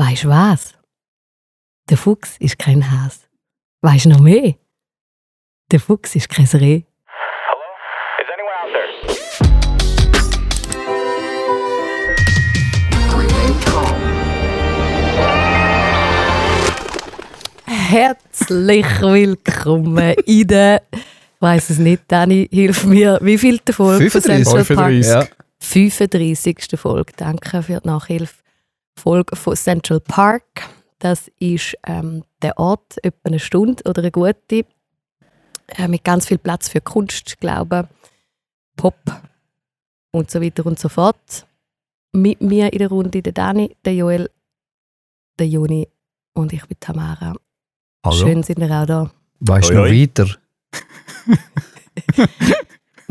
Weisst du was? Der Fuchs ist kein Has. Weisst du noch mehr? Der Fuchs ist kein Reh. Is anyone out there? Herzlich willkommen in der, ich weiss es nicht, Dani, hilf mir, wie viel der Folge von 35. Central Park? 35. Ja. 35. Folge. Danke für die Nachhilfe. Folge von Central Park. Das ist ähm, der Ort, etwa eine Stunde oder eine gute, äh, mit ganz viel Platz für Kunst, Glauben, Pop und so weiter und so fort. Mit mir in der Runde der Dani, der Joel, der Juni und ich bin Tamara. Hallo. Schön sind ihr auch da. Weißt du noch weiter?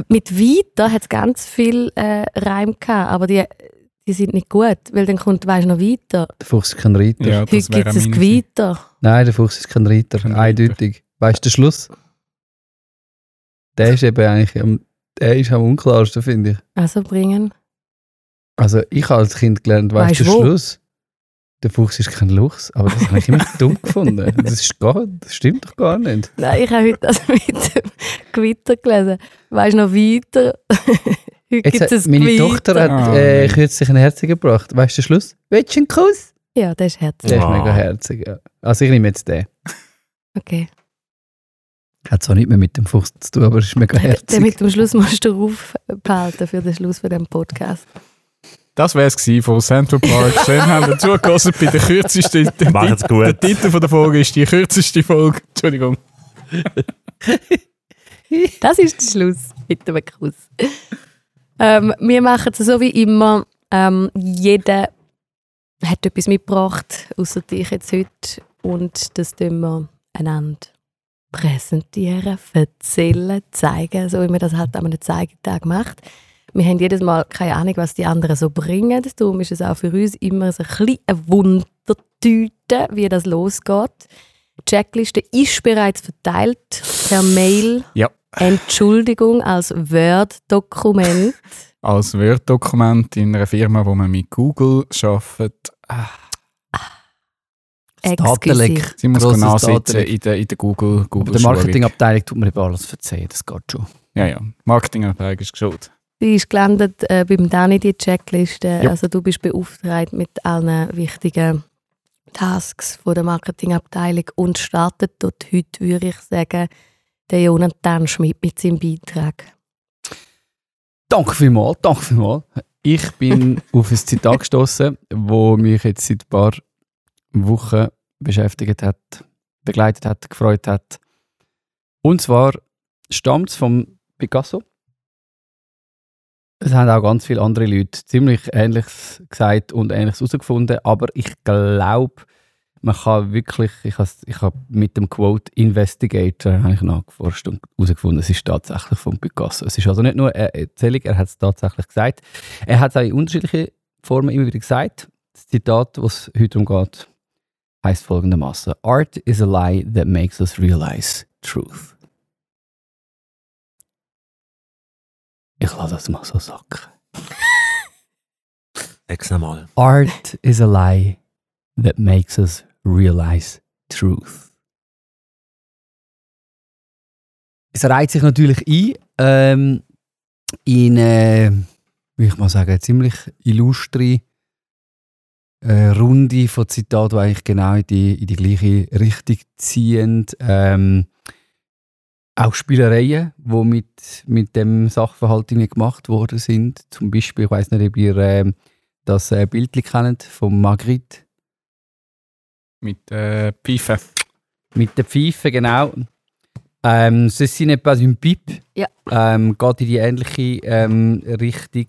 Mit weiter hat es ganz viel äh, Reim gehabt, aber die, die sind nicht gut, weil dann kommt, weißt du noch weiter. Der Fuchs ist kein Reiter. Ja, Heute das wäre gibt es ein Gewitter. Nein, der Fuchs ist kein Reiter. Kein Reiter. Eindeutig. Weißt du, der Schluss? Der ist eben eigentlich am, der ist am unklarsten, finde ich. Also bringen. Also, ich habe als Kind gelernt, weißt Weißt du, der wo? Schluss? Der Fuchs ist kein Luchs. Aber das habe ich immer dumm gefunden. Das, ist gar, das stimmt doch gar nicht. Nein, ich habe heute das mit dem Gewitter gelesen. Weißt du noch weiter? Heute Jetzt gibt es ein meine Gewitter. Tochter hat Ah, äh, kürzlich ein Herz gebracht. Weißt du den Schluss? Willst du einen Kuss? Ja, das ist herzlich. Der ist mega herzig. Ja. Also, ich nehme jetzt den. Okay. Hat zwar nicht mehr mit dem Fuchs zu tun, aber ist mega Den herzig. mit dem Schluss musst du aufbehalten für den Schluss von dem Podcast. Das wäre es von Central Park. Schön haben wir zugelassen bei der kürzesten. Der, Macht's gut. der Titel von der Folge ist die kürzeste Folge. Entschuldigung. Das ist der Schluss mit dem Kuss. Ähm, wir machen es so wie immer. Ähm, jeder hat etwas mitgebracht, außer dich jetzt heute. Und das tun wir einander präsentieren, erzählen, zeigen, so wie man das halt an einem Zeigetag macht. Wir haben jedes Mal keine Ahnung, was die anderen so bringen. Darum ist es auch für uns immer so ein bisschen eine Wundertüte, wie das losgeht. Die Checkliste ist bereits verteilt per Mail. Ja. Entschuldigung als Word-Dokument. Als Word-Dokument in einer Firma, wo man mit Google arbeitet. Ah. Datenleck. Sie muss nachsitzen Datenleck. in der, in der Google, Aber Google der Marketingabteilung tut mir eben alles verzeihen, das geht schon. Ja, ja. Marketingabteilung ist geschuld. Die ist gelandet äh, beim Dani, die Checkliste. Ja. Also du bist beauftragt mit allen wichtigen Tasks von der Marketingabteilung und startet dort heute, würde ich sagen, der Jonathan Schmidt mit seinem Beitrag. Danke vielmals, danke vielmals. Ich bin auf ein Zitat gestoßen, wo mich jetzt seit ein paar Wochen beschäftigt hat, begleitet hat, gefreut hat. Und zwar stammt es von Picasso. Es haben auch ganz viele andere Leute ziemlich Ähnliches gesagt und Ähnliches herausgefunden, aber ich glaube, man kann wirklich, ich habe ich hab mit dem Quote Investigator habe ich nachgeforscht und herausgefunden, es ist tatsächlich von Picasso. Es ist also nicht nur eine Erzählung, er hat es tatsächlich gesagt. Er hat es auch in unterschiedlichen Formen immer wieder gesagt. Das Zitat, was es heute darum geht, heißt folgendermaßen: Art is a lie that makes us realize truth. Ich lasse das mal so sacken. Sechs nochmal. Art is a lie that makes us realize truth. Es reiht sich natürlich ein ähm, in, äh, wie ich mal sagen, ziemlich illustre äh, Runde von Zitaten, die eigentlich genau in die, in die gleiche Richtung ziehen. Ähm, auch Spielereien, die mit, mit dem Sachverhalt gemacht worden sind. Zum Beispiel, ich weiß nicht, ob ihr ähm, das äh, Bild kennt von Magritte Mit äh, Pfeife. mit der Pfeife, genau. Ähm, «Ceci n'est pas une pipe» Ja. ähm, geht in die ähnliche ähm, Richtung.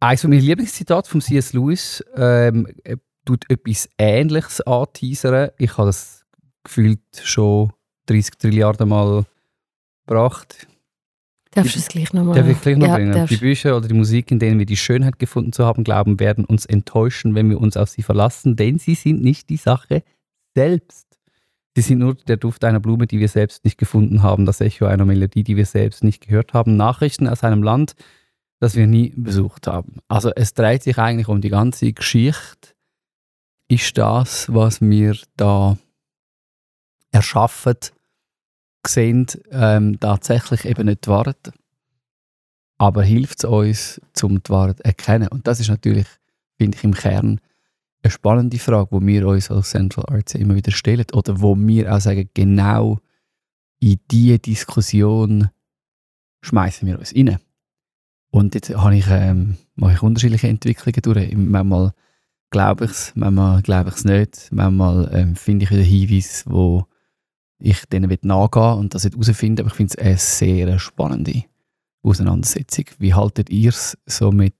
Eines meiner Lieblingszitate von C.S. Lewis ähm, äh, tut etwas Ähnliches anteasern. Ich habe das gefühlt schon 30 Trilliarden Mal gebracht. Darfst du es gleich nochmal Darf ich gleich noch ja, bringen? darfst. Die Bücher oder die Musik, in denen wir die Schönheit gefunden zu haben glauben, werden uns enttäuschen, wenn wir uns auf sie verlassen, denn sie sind nicht die Sache selbst. Sie sind nur der Duft einer Blume, die wir selbst nicht gefunden haben, das Echo einer Melodie, die wir selbst nicht gehört haben, Nachrichten aus einem Land, das wir nie besucht haben. Also es dreht sich eigentlich um die ganze Geschichte ist das, was wir da erschaffen, sehen, ähm, tatsächlich eben nicht die Wahrheit. Aber hilft es uns, zum die Wahrheit zu erkennen? Und das ist natürlich, finde ich, im Kern eine spannende Frage, wo wir uns als Central Arts immer wieder stellen oder wo wir auch sagen, genau in diese Diskussion schmeißen wir uns rein. Und jetzt habe ich, ähm, mache ich unterschiedliche Entwicklungen durch. Manchmal glaube ich es, manchmal glaube ich es nicht. Manchmal ähm, finde ich wieder Hinweise, wo ich denen nachgehen will und das herausfinden. Aber ich finde es eine sehr spannende Auseinandersetzung. Wie haltet ihr es so mit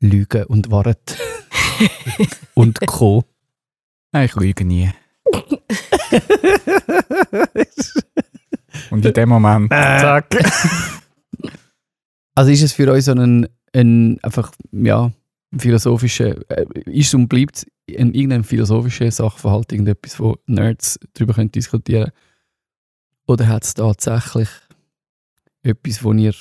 Lügen und Wahrheit und Co? Nein, ich lüge nie. Und in dem Moment, zack. Also ist es für euch so ein, ein einfach, ja, philosophischer, äh, ist und bleibt ein, irgendein philosophischer Sachverhalt, irgendetwas, wo Nerds darüber können diskutieren Oder hat es tatsächlich etwas, wo ihr,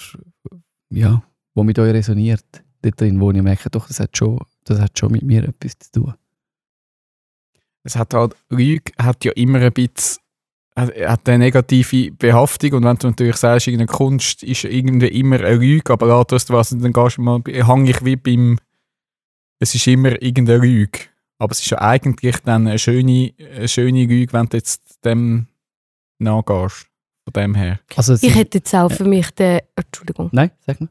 ja, wo mit euch resoniert, dort drin, wo ihr merkt, doch, das hat schon, das hat schon mit mir etwas zu tun? Es hat halt, Lüge hat ja immer ein bisschen hat eine negative Behaftung und wenn du natürlich sagst, irgendeine Kunst ist irgendwie immer eine Lüge, aber gerade das, was dann gehst du mal, hang ich wie beim, es ist immer irgendeine Lüge, aber es ist ja eigentlich dann eine schöne, eine schöne Lüge, wenn du jetzt dem nachgehst, von dem her. Also Ich hätte jetzt auch für mich den, Entschuldigung, Nein, sag mal.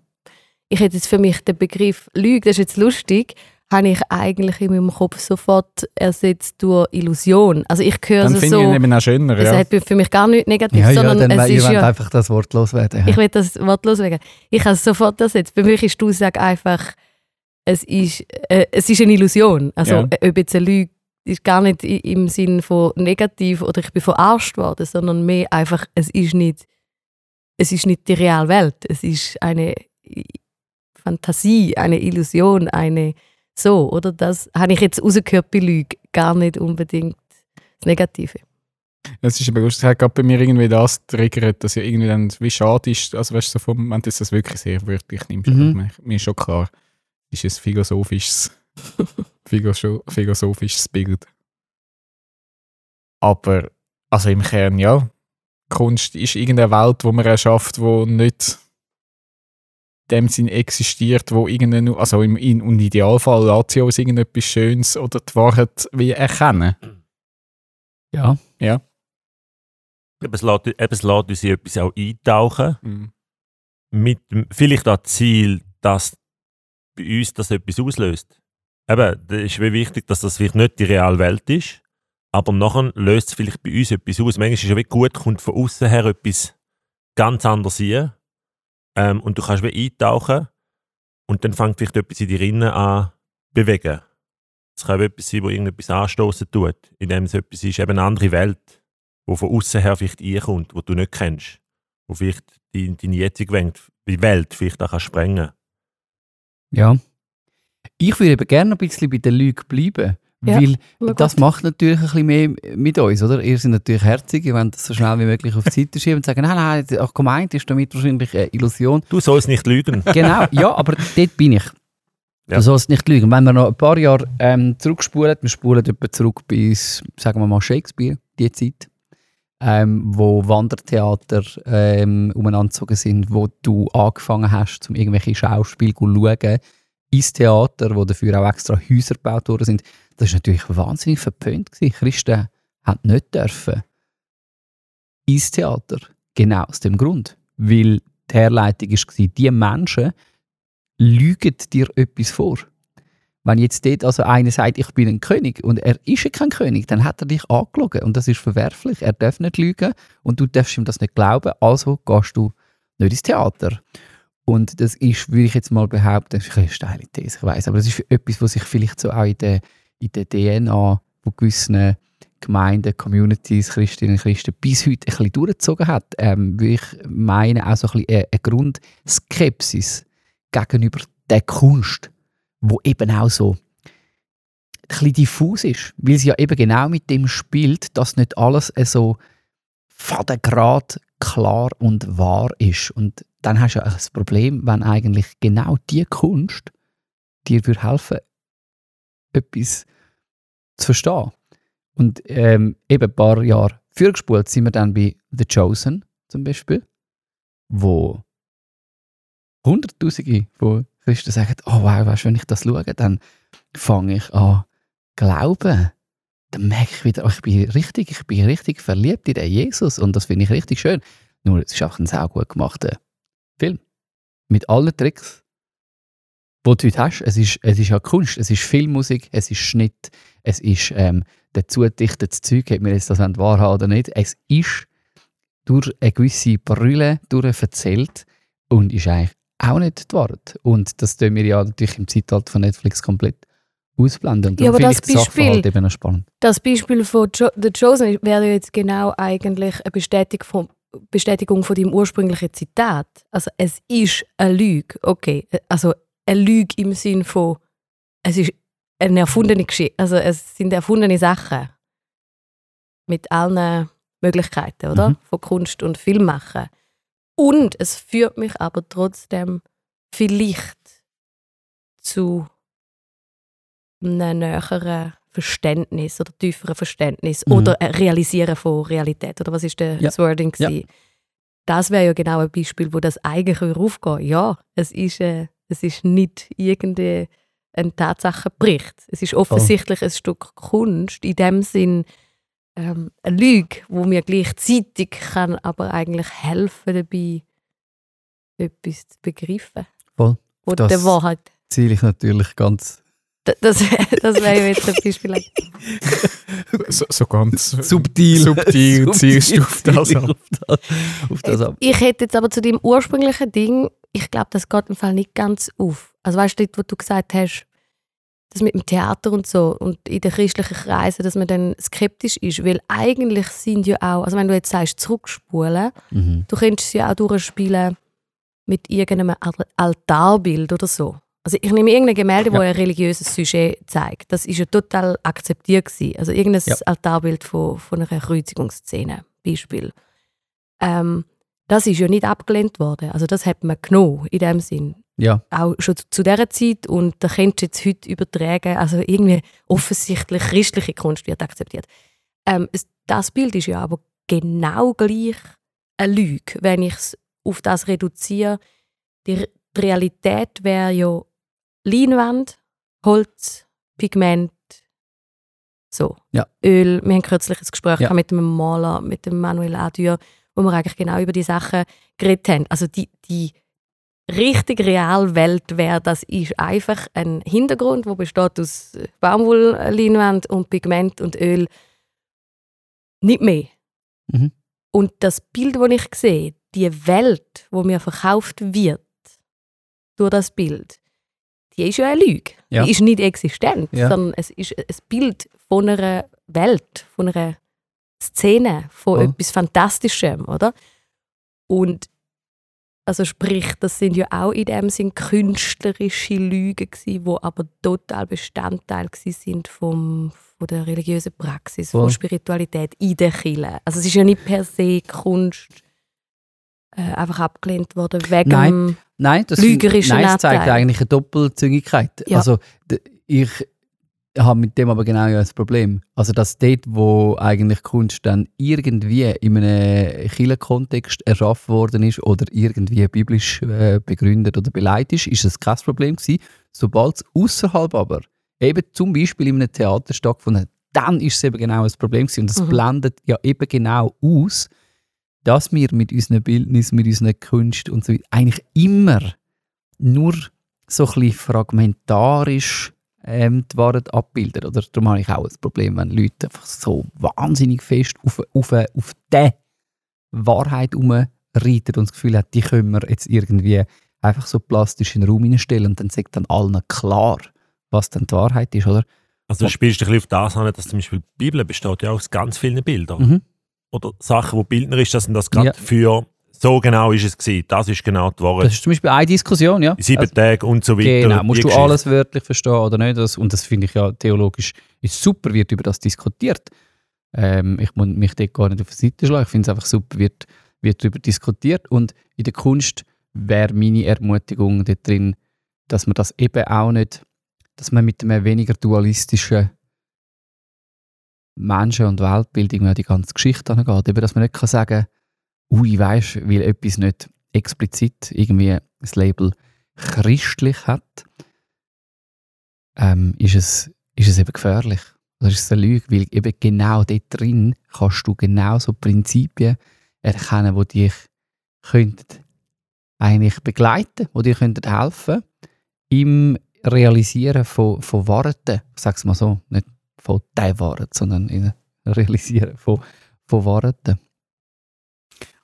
ich hätte jetzt für mich den Begriff Lüge, das ist jetzt lustig, habe ich eigentlich in meinem Kopf sofort ersetzt durch Illusion. Also ich höre Dann es ich ihn so, eben auch schöner, es ja. hat für mich gar nichts negativ, Ja, ja, sondern dann es ich ist ja, einfach das Wort loswerden. ich will das Wort loswerden. Ich habe es sofort ersetzt. Für mich ist die Aussage einfach, es ist, äh, es ist eine Illusion. Also Ja. ob jetzt eine Lüge ist gar nicht im Sinn von negativ oder ich bin verarscht worden, sondern mehr einfach, es ist nicht, es ist nicht die reale Welt. Es ist eine Fantasie, eine Illusion, eine so, oder? Das habe ich jetzt rausgehört bei Lüge, gar nicht unbedingt das Negative. Es ist aber lustig, es hat gerade bei mir irgendwie das triggert, dass ja irgendwie dann wie schade ist, also weißt du, so vom, wenn du das wirklich sehr wörtlich nimmst, Mhm. mir ist schon klar, ist ein philosophisches, philosoph- philosophisches Bild. Aber, also im Kern ja, Kunst ist irgendeine Welt, wo man erschafft, wo nicht in dem Sinn existiert, wo irgendeine, also im, in, im Idealfall lässt sie uns irgendetwas Schönes oder die Wahrheit wie erkennen. Ja. Eben, es lässt, eben, es lässt uns in etwas auch eintauchen. Mhm. Mit vielleicht auch Ziel, dass bei uns das etwas auslöst. Eben, das ist wie wichtig, dass das vielleicht nicht die reale Welt ist, aber nachher löst es vielleicht bei uns etwas aus. Manchmal ist es wie gut, kommt von außen her etwas ganz anderes rein ähm, und du kannst wie eintauchen und dann fängt vielleicht etwas in dir innen an bewegen. Es kann etwas sein, wo irgendetwas anstoßen tut, indem es etwas ist, eben eine andere Welt, wo von außen her vielleicht reinkommt, wo du nicht kennst, wo vielleicht deine jetzige Welt, vielleicht auch kann sprengen Ja. Ich würde eben gerne noch ein bisschen bei der Lüge bleiben. Ja, weil das gut. macht natürlich ein bisschen mehr mit uns, oder? Ihr seid natürlich herzig, ihr wollt das so schnell wie möglich auf die Seite schieben und sagen, nein, nein, ach, gemeint ist damit wahrscheinlich eine Illusion. Du sollst nicht lügen. Genau, ja, aber dort bin ich. Ja. Du sollst nicht lügen. Wenn wir noch ein paar Jahre ähm, zurückspulen, wir spulen etwa zurück bis, sagen wir mal, Shakespeare, die Zeit, ähm, wo Wandertheater ähm, umeinandergezogen sind, wo du angefangen hast, um irgendwelche Schauspiele zu schauen, ins Theater, wo dafür auch extra Häuser gebaut worden sind. Das war natürlich wahnsinnig verpönt. Christen haben nicht dürfen ins Theater. Genau aus dem Grund. Weil die Herleitung war, die Menschen lügen dir etwas vor. Wenn jetzt dort also einer sagt, ich bin ein König und er ist ja kein König, dann hat er dich angelogen und das ist verwerflich. Er darf nicht lügen und du darfst ihm das nicht glauben, also gehst du nicht ins Theater. Und das ist, würde ich jetzt mal behaupten, das ist eine steile These, ich weiß, aber das ist etwas, was sich vielleicht so auch in der, in der DNA von gewissen Gemeinden, Communities, Christinnen und Christen bis heute ein bisschen durchgezogen hat. Ähm, würde ich meine, auch so ein bisschen eine, Grundskepsis gegenüber der Kunst, wo eben auch so ein diffus ist, weil sie ja eben genau mit dem spielt, dass nicht alles so fadengrad klar und wahr ist. Und dann hast du ja das Problem, wenn eigentlich genau die Kunst dir würde helfen etwas zu verstehen. Und ähm, eben ein paar Jahre vorgespult sind wir dann bei The Chosen zum Beispiel, wo Hunderttausende von Christen sagen, oh wow, weißt, wenn ich das schaue, dann fange ich an glauben. Dann merke ich wieder, oh, ich bin richtig, ich bin richtig verliebt in den Jesus und das finde ich richtig schön. Nur es ist auch ein sehr gut gemachter Film. Mit allen Tricks, die du heute hast. Es ist, es ist ja Kunst, es ist Filmmusik, es ist Schnitt, es ist ähm, dazu gedichtetes Zeug, ob wir jetzt das wahrhaben oder nicht. Es ist durch eine gewisse Brille erzählt und ist eigentlich auch nicht die Wahrheit. Und das tun wir ja natürlich im Zeitalter von Netflix komplett ausblenden. Und Ja, aber das Beispiel- eben noch spannend. Das Beispiel von jo The Chosen wäre jetzt genau eigentlich eine Bestätigung von, Bestätigung von deinem ursprünglichen Zitat. Also es ist eine Lüge, okay. Also eine Lüge im Sinn von, es ist eine erfundene Geschichte. Also es sind erfundene Sachen. Mit allen Möglichkeiten, oder? Mhm. Von Kunst und Film machen. Und es führt mich aber trotzdem vielleicht zu einem näheren Verständnis oder tieferen Verständnis Mhm. oder Realisieren von Realität. Oder was ist der, Ja. das Wording? Ja. Das wäre ja genau ein Beispiel, wo das eigentlich aufgehen Ja, es ist, äh, es ist nicht irgendein ein Tatsachenbericht. Es ist offensichtlich ein Stück Kunst, in dem Sinn ähm, eine Lüge, wo mir gleichzeitig kann aber eigentlich helfen dabei, etwas zu begreifen. Voll. Oder Das- der Wahrheit. Ziele ich natürlich ganz D- Das, das wäre ja jetzt ein Beispiel. So, so ganz subtil. subtil zielst du auf das ab. auf das, auf das ab. Ich hätte jetzt aber zu dem ursprünglichen Ding, ich glaube, das geht im Fall nicht ganz auf. Also weißt du, dort, wo du gesagt hast, das mit dem Theater und so und in den christlichen Kreisen, dass man dann skeptisch ist, weil eigentlich sind ja auch, also wenn du jetzt sagst, zurückspulen, Mhm. du könntest es ja auch durchspielen mit irgendeinem Al- Altarbild oder so. Also ich nehme irgendein Gemälde, Ja. wo ein religiöses Sujet zeigt. Das ist ja total akzeptiert gewesen. Also irgendein Ja. Altarbild von, von einer Kreuzigungsszene, Beispiel. Ähm, das ist ja nicht abgelehnt worden. Also das hat man genommen in dem Sinn. Ja, Auch schon zu- dieser Zeit und da könntest du jetzt heute übertragen. Also irgendwie offensichtlich christliche Kunst wird akzeptiert. Ähm, das Bild ist ja aber genau gleich eine Lüge, wenn ich es auf das reduziere. Die, Re- die Realität wäre ja Leinwand, Holz, Pigment, so. Ja. Öl. Wir haben kürzlich ein Gespräch Ja. mit einem Maler, mit dem Manuel Adür, wo wir eigentlich genau über die Sachen geredet haben. Also die, die richtig reale Welt wäre, das ist einfach ein Hintergrund, der besteht aus Baumwollleinwand und Pigment und Öl. Nicht mehr. Mhm. Und das Bild, das ich sehe, die Welt, wo mir verkauft wird durch das Bild, die ist ja eine Lüge. Ja. Die ist nicht existent, Ja. sondern es ist ein Bild von einer Welt, von einer Szene, von Voll. etwas Fantastischem, oder? Und also sprich, das sind ja auch in dem Sinn künstlerische Lügen gewesen, die aber total Bestandteil sind vom, von der religiösen Praxis, von Spiritualität in der Kirche. Also es ist ja nicht per se Kunst äh, einfach abgelehnt worden wegen Nein. Nein, das, Lügerischen nein, es zeigt eigentlich eine Doppelzüngigkeit. Ja. Also ich habe mit dem aber genau ja das Problem. Also dass dort, wo eigentlich Kunst dann irgendwie in einem Kirchenkontext erschaffen worden ist oder irgendwie biblisch äh, begründet oder beleidigt ist, ist es kein Problem gewesen. Sobald es außerhalb aber eben zum Beispiel in einem Theater stattgefunden hat, dann ist es eben genau das Problem gewesen. Und das Mhm. blendet ja eben genau aus, dass wir mit unseren Bildnis, mit unseren Kunst und so weiter eigentlich immer nur so ein bisschen fragmentarisch ähm, die Wahrheit abbilden. Oder darum habe ich auch ein Problem, wenn Leute einfach so wahnsinnig fest auf, auf, auf diese Wahrheit herumreiten und das Gefühl haben, die können wir jetzt irgendwie einfach so plastisch in den Raum hineinstellen und dann sagt dann allen klar, was dann die Wahrheit ist, oder? Also du spielst ein bisschen auf das an, dass zum Beispiel die Bibel besteht ja aus ganz vielen Bildern. Mhm. Oder Sachen, die bildnerisch sind, sind das gerade Ja. für so genau ist es gewesen, das ist genau die Wahrheit. Das ist zum Beispiel eine Diskussion, ja. Sieben Also- Tage und so weiter. Genau, musst du Geschichte. alles wörtlich verstehen oder nicht? Das, und das finde ich ja theologisch ist super, wird über das diskutiert. Ähm, ich muss mich dort gar nicht auf die Seite schlagen. Ich finde es einfach super, wird, wird darüber diskutiert. Und in der Kunst wäre meine Ermutigung dort drin, dass man das eben auch nicht dass man mit einem weniger dualistischen Menschen- und Weltbild irgendwie an die ganze Geschichte angeht. Eben, dass man nicht kann sagen ui, weisst, weil etwas nicht explizit irgendwie das Label christlich hat, ähm, ist, es, ist es eben gefährlich. Das ist eine Lüge, weil eben genau dort drin kannst du genau so Prinzipien erkennen, die dich könnten eigentlich begleiten, die dir könnten helfen im Realisieren von, von Worten, sag's mal so, nicht von deinen Worten, sondern im Realisieren von, von Worten.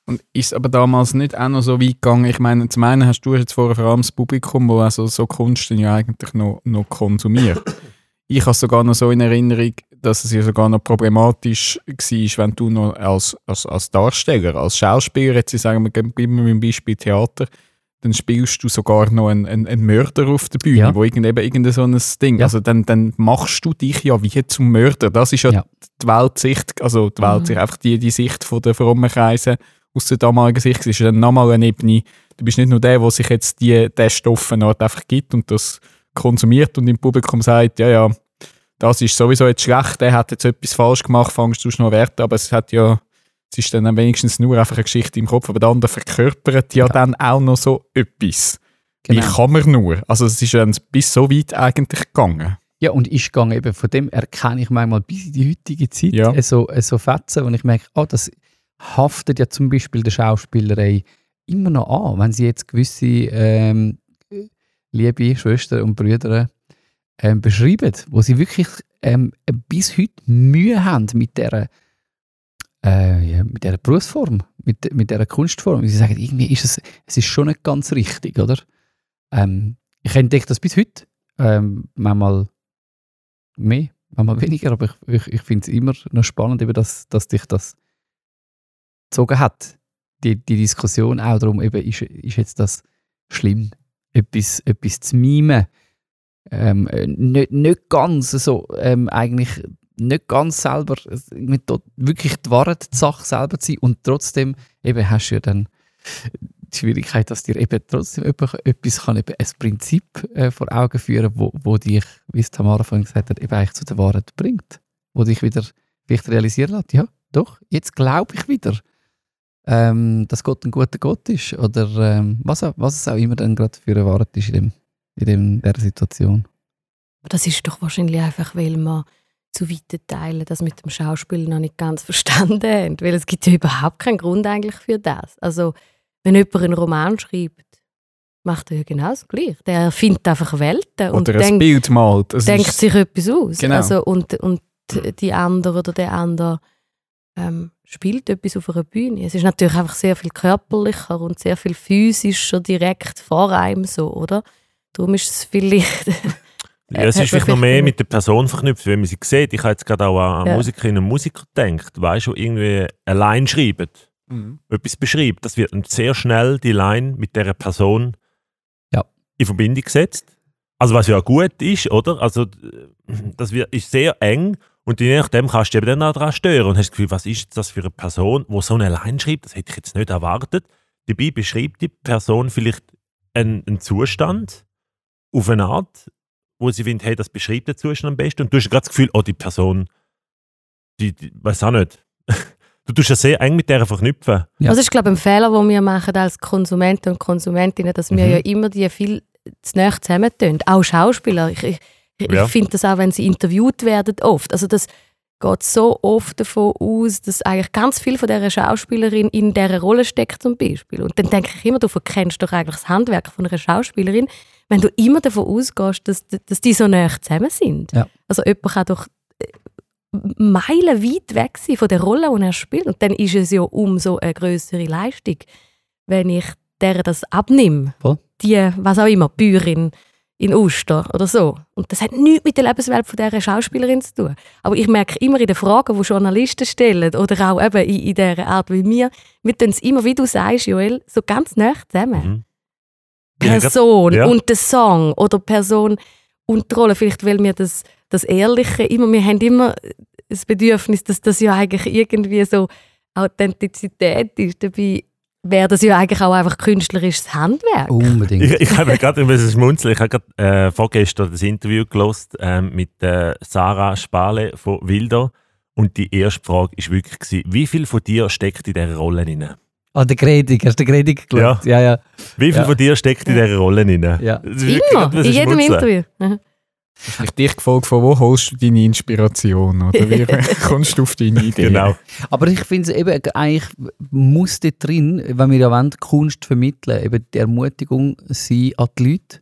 Und ist aber damals nicht auch noch so weit gegangen? Ich meine, zum einen hast du jetzt vorher vor allem das Publikum, wo also so Kunst ja eigentlich noch, noch konsumiert. ich habe sogar noch so in Erinnerung, dass es ja sogar noch problematisch war, wenn du noch als, als, als Darsteller, als Schauspieler, jetzt sagen wir, geben wir ein Beispiel Theater, dann spielst du sogar noch einen, einen, einen Mörder auf der Bühne, Ja. wo irgend, eben irgendein so ein Ding, Ja. also dann, dann machst du dich ja wie zum Mörder. Das ist ja, Ja. die Weltsicht, also die Weltsicht, einfach die, die Sicht von der frommen Kreise aus der damaligen Sicht, ist dann nochmal eine Ebene, du bist nicht nur der, der sich jetzt die, den Stoff eine Art einfach gibt und das konsumiert und im Publikum sagt, ja, ja, das ist sowieso jetzt schlecht, der hat jetzt etwas falsch gemacht, fangst du noch Wert, aber es hat ja, es ist dann wenigstens nur einfach eine Geschichte im Kopf, aber der andere verkörpert ja, Ja. dann auch noch so etwas. Genau. Wie kann man nur? Also es ist dann bis so weit eigentlich gegangen. Ja, und ich gehe eben von dem erkenne ich manchmal bis in die heutige Zeit Ja. so, so Fetzen, wo ich merke, oh, das haftet ja zum Beispiel der Schauspielerei immer noch an, wenn sie jetzt gewisse ähm, liebe Schwestern und Brüder ähm, beschreiben, wo sie wirklich ähm, bis heute Mühe haben mit der äh, ja, mit dieser Berufsform, mit, mit dieser Kunstform. Sie sagen, irgendwie ist es, es ist schon nicht ganz richtig, oder? Ähm, ich entdecke das bis heute. Ähm, manchmal mehr, manchmal weniger, aber ich, ich, ich finde es immer noch spannend, dass, dass dich das gezogen hat. Die, die Diskussion auch darum, eben, ist, ist jetzt das schlimm, etwas, etwas zu mimen. Ähm, äh, nicht, nicht ganz so, ähm, eigentlich nicht ganz selber, irgendwie dort wirklich die Wahrheit, die Sache selber zu sein und trotzdem eben hast du ja dann die Schwierigkeit, dass dir eben trotzdem etwas kann, eben ein Prinzip äh, vor Augen führen, wo, wo dich, wie es Tamara vorhin gesagt hat, eben eigentlich zu der Wahrheit bringt. Wo dich wieder vielleicht realisieren lässt, ja, doch, jetzt glaube ich wieder, ähm, dass Gott ein guter Gott ist oder ähm, was, auch, was es auch immer dann gerade für eine Wahrheit ist in, dem, in dem, der Situation. Das ist doch wahrscheinlich einfach, weil man zu weiten Teilen das mit dem Schauspiel noch nicht ganz verstanden haben. Weil es gibt ja überhaupt keinen Grund eigentlich für das. Also, wenn jemand einen Roman schreibt, macht er ja genau das Gleiche. Der erfindet einfach Welten und Oder ein denkt, Bild malt. Es denkt sich etwas aus. Genau. Also, und, und die andere oder der andere ähm, spielt etwas auf einer Bühne. Es ist natürlich einfach sehr viel körperlicher und sehr viel physischer direkt vor einem so, oder? Darum ist es vielleicht... Ja, es ist vielleicht noch mehr mit der Person verknüpft, wenn man sie sieht. Ich habe jetzt gerade auch an Ja. Musikerinnen und Musiker gedacht, weißt du, die irgendwie eine Line schreiben, Mhm. etwas beschreibt. Das wird dann sehr schnell die Line mit dieser Person Ja. in Verbindung gesetzt. Also was ja gut ist, oder? Also das wird, ist sehr eng und je nachdem kannst du eben dann auch daran stören und hast das Gefühl, was ist jetzt das für eine Person, die so eine Line schreibt, das hätte ich jetzt nicht erwartet. Dabei beschreibt die Person vielleicht einen, einen Zustand auf eine Art, wo sie findet, hey, das beschreibt den Zustand am besten und du hast gerade das Gefühl, oh, die Person, die, die weiß auch nicht. Du tust ja sehr eng mit der verknüpfen. Ja. Das ist, glaube ich, ein Fehler, den wir machen als Konsumenten und Konsumentinnen, dass wir Mhm. ja immer die viel zu nahe zusammentun. Auch Schauspieler. Ich, ich, ich Ja. finde das auch, wenn sie interviewt werden, oft. Also das geht so oft davon aus, dass eigentlich ganz viel von dieser Schauspielerin in dieser Rolle steckt zum Beispiel. Und dann denke ich immer, du verkennst doch eigentlich das Handwerk von einer Schauspielerin, wenn du immer davon ausgehst, dass, dass die so nah zusammen sind. Ja. Also jemand kann doch äh, meilenweit weg sein von der Rolle, die er spielt. Und dann ist es ja umso eine größere Leistung, wenn ich der das abnehme. Voll. Die, was auch immer, Bäuerin in Uster oder so. Und das hat nichts mit der Lebenswelt von dieser Schauspielerin zu tun. Aber ich merke immer in den Fragen, die Journalisten stellen oder auch eben in, in dieser Art wie wir, wir tun es immer, wie du sagst, Joel, so ganz nah zusammen. Mhm. Person ja. und der Song oder Person und die Rolle. Vielleicht, weil wir das, das Ehrliche immer, wir haben immer das Bedürfnis, dass das ja eigentlich irgendwie so Authentizität ist. Dabei wäre das ja eigentlich auch einfach künstlerisches Handwerk. Unbedingt. Ich, ich habe gerade ein bisschen schmunzeln. Ich habe gerade äh, vorgestern das Interview gelost ähm, mit äh, Sarah Spale von Wilder. Und die erste Frage war wirklich, gewesen, wie viel von dir steckt in dieser Rolle drin? Ah, der Gredig, hast du den Gredig geschaut? Ja, ja. Wie viel Ja. von dir steckt in dieser Rolle drin? Ja. Das Immer, in jedem. Interview. Mhm. Ich dich gefragt, von wo holst du deine Inspiration? Oder wie kommst du auf deine Idee? Genau. Aber ich finde es eben, eigentlich muss dort drin, wenn wir ja wollen, Kunst vermitteln, eben die Ermutigung sein an die Leute,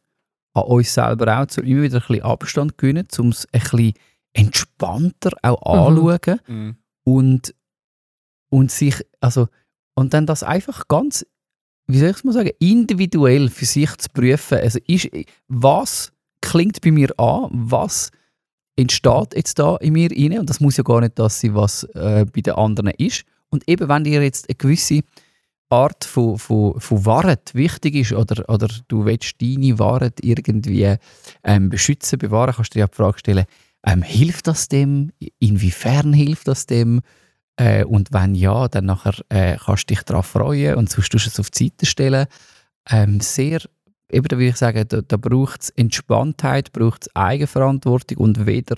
an uns selber auch, zu immer wieder ein bisschen Abstand gewinnen, um es ein bisschen entspannter auch Mhm. anzuschauen Mhm. und, und sich, also, und dann das einfach ganz, wie soll ich es mal sagen, individuell für sich zu prüfen. Also ist, was klingt bei mir an, was entsteht jetzt da in mir rein und das muss ja gar nicht das sein, was äh, bei den anderen ist. Und eben, wenn dir jetzt eine gewisse Art von, von, von Wahrheit wichtig ist oder, oder du willst deine Wahrheit irgendwie ähm, beschützen, bewahren, kannst du dir ja die Frage stellen, ähm, hilft das dem? Inwiefern hilft das dem? Äh, und wenn ja, dann nachher äh, kannst du dich darauf freuen und sonst tust du es auf die Seite stellen. Ähm, sehr, eben da würde ich sagen, da, da braucht es Entspanntheit, braucht es Eigenverantwortung und weder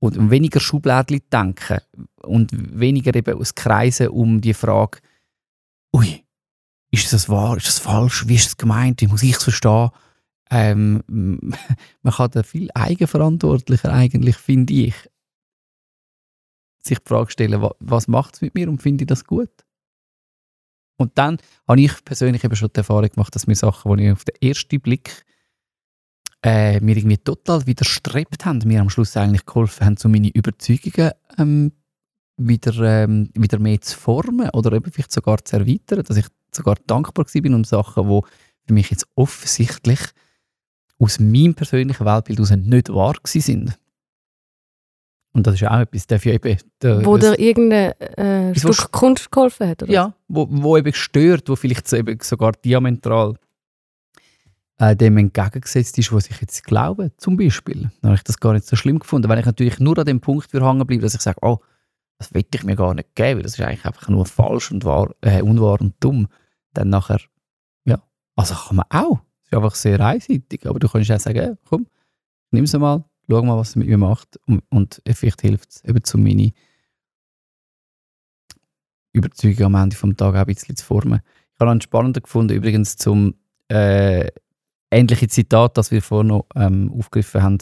und weniger Schublädchen denken und weniger eben aus Kreisen um die Frage, ui, ist das wahr, ist das falsch, wie ist es gemeint, wie muss ich es verstehen? Ähm, man kann da viel eigenverantwortlicher eigentlich, finde ich, sich die Frage stellen, wa- was macht es mit mir und finde ich das gut? Und dann habe ich persönlich eben schon die Erfahrung gemacht, dass mir Sachen, die ich auf den ersten Blick äh, mir irgendwie total widerstrebt haben, mir am Schluss eigentlich geholfen haben, so meine Überzeugungen ähm, wieder, ähm, wieder mehr zu formen oder eben vielleicht sogar zu erweitern, dass ich sogar dankbar bin um Sachen, die für mich jetzt offensichtlich aus meinem persönlichen Weltbild heraus nicht wahr sind. Und das ist auch etwas, darf ja eben... der- Wo dir irgendein äh, Stück Kunst geholfen hat, oder? ja, wo, wo eben stört, wo vielleicht so eben sogar diametral äh, dem entgegengesetzt ist, was ich jetzt glaube, zum Beispiel. Dann habe ich das gar nicht so schlimm gefunden. Wenn ich natürlich nur an dem Punkt würde hängen bleiben, dass ich sage, oh, das will ich mir gar nicht geben, weil das ist eigentlich einfach nur falsch und wahr, äh, unwahr und dumm, dann nachher, ja, also kann man auch. Das ist einfach sehr einseitig, aber du kannst auch sagen, komm, nimm es mal, schau mal, was es mit mir macht und, und vielleicht hilft es eben zu meine Überzeugung am Ende vom Tag auch ein bisschen zu formen. Ich habe noch spannender gefunden, übrigens zum äh, ähnliche Zitat, das wir vorhin noch ähm, aufgegriffen haben.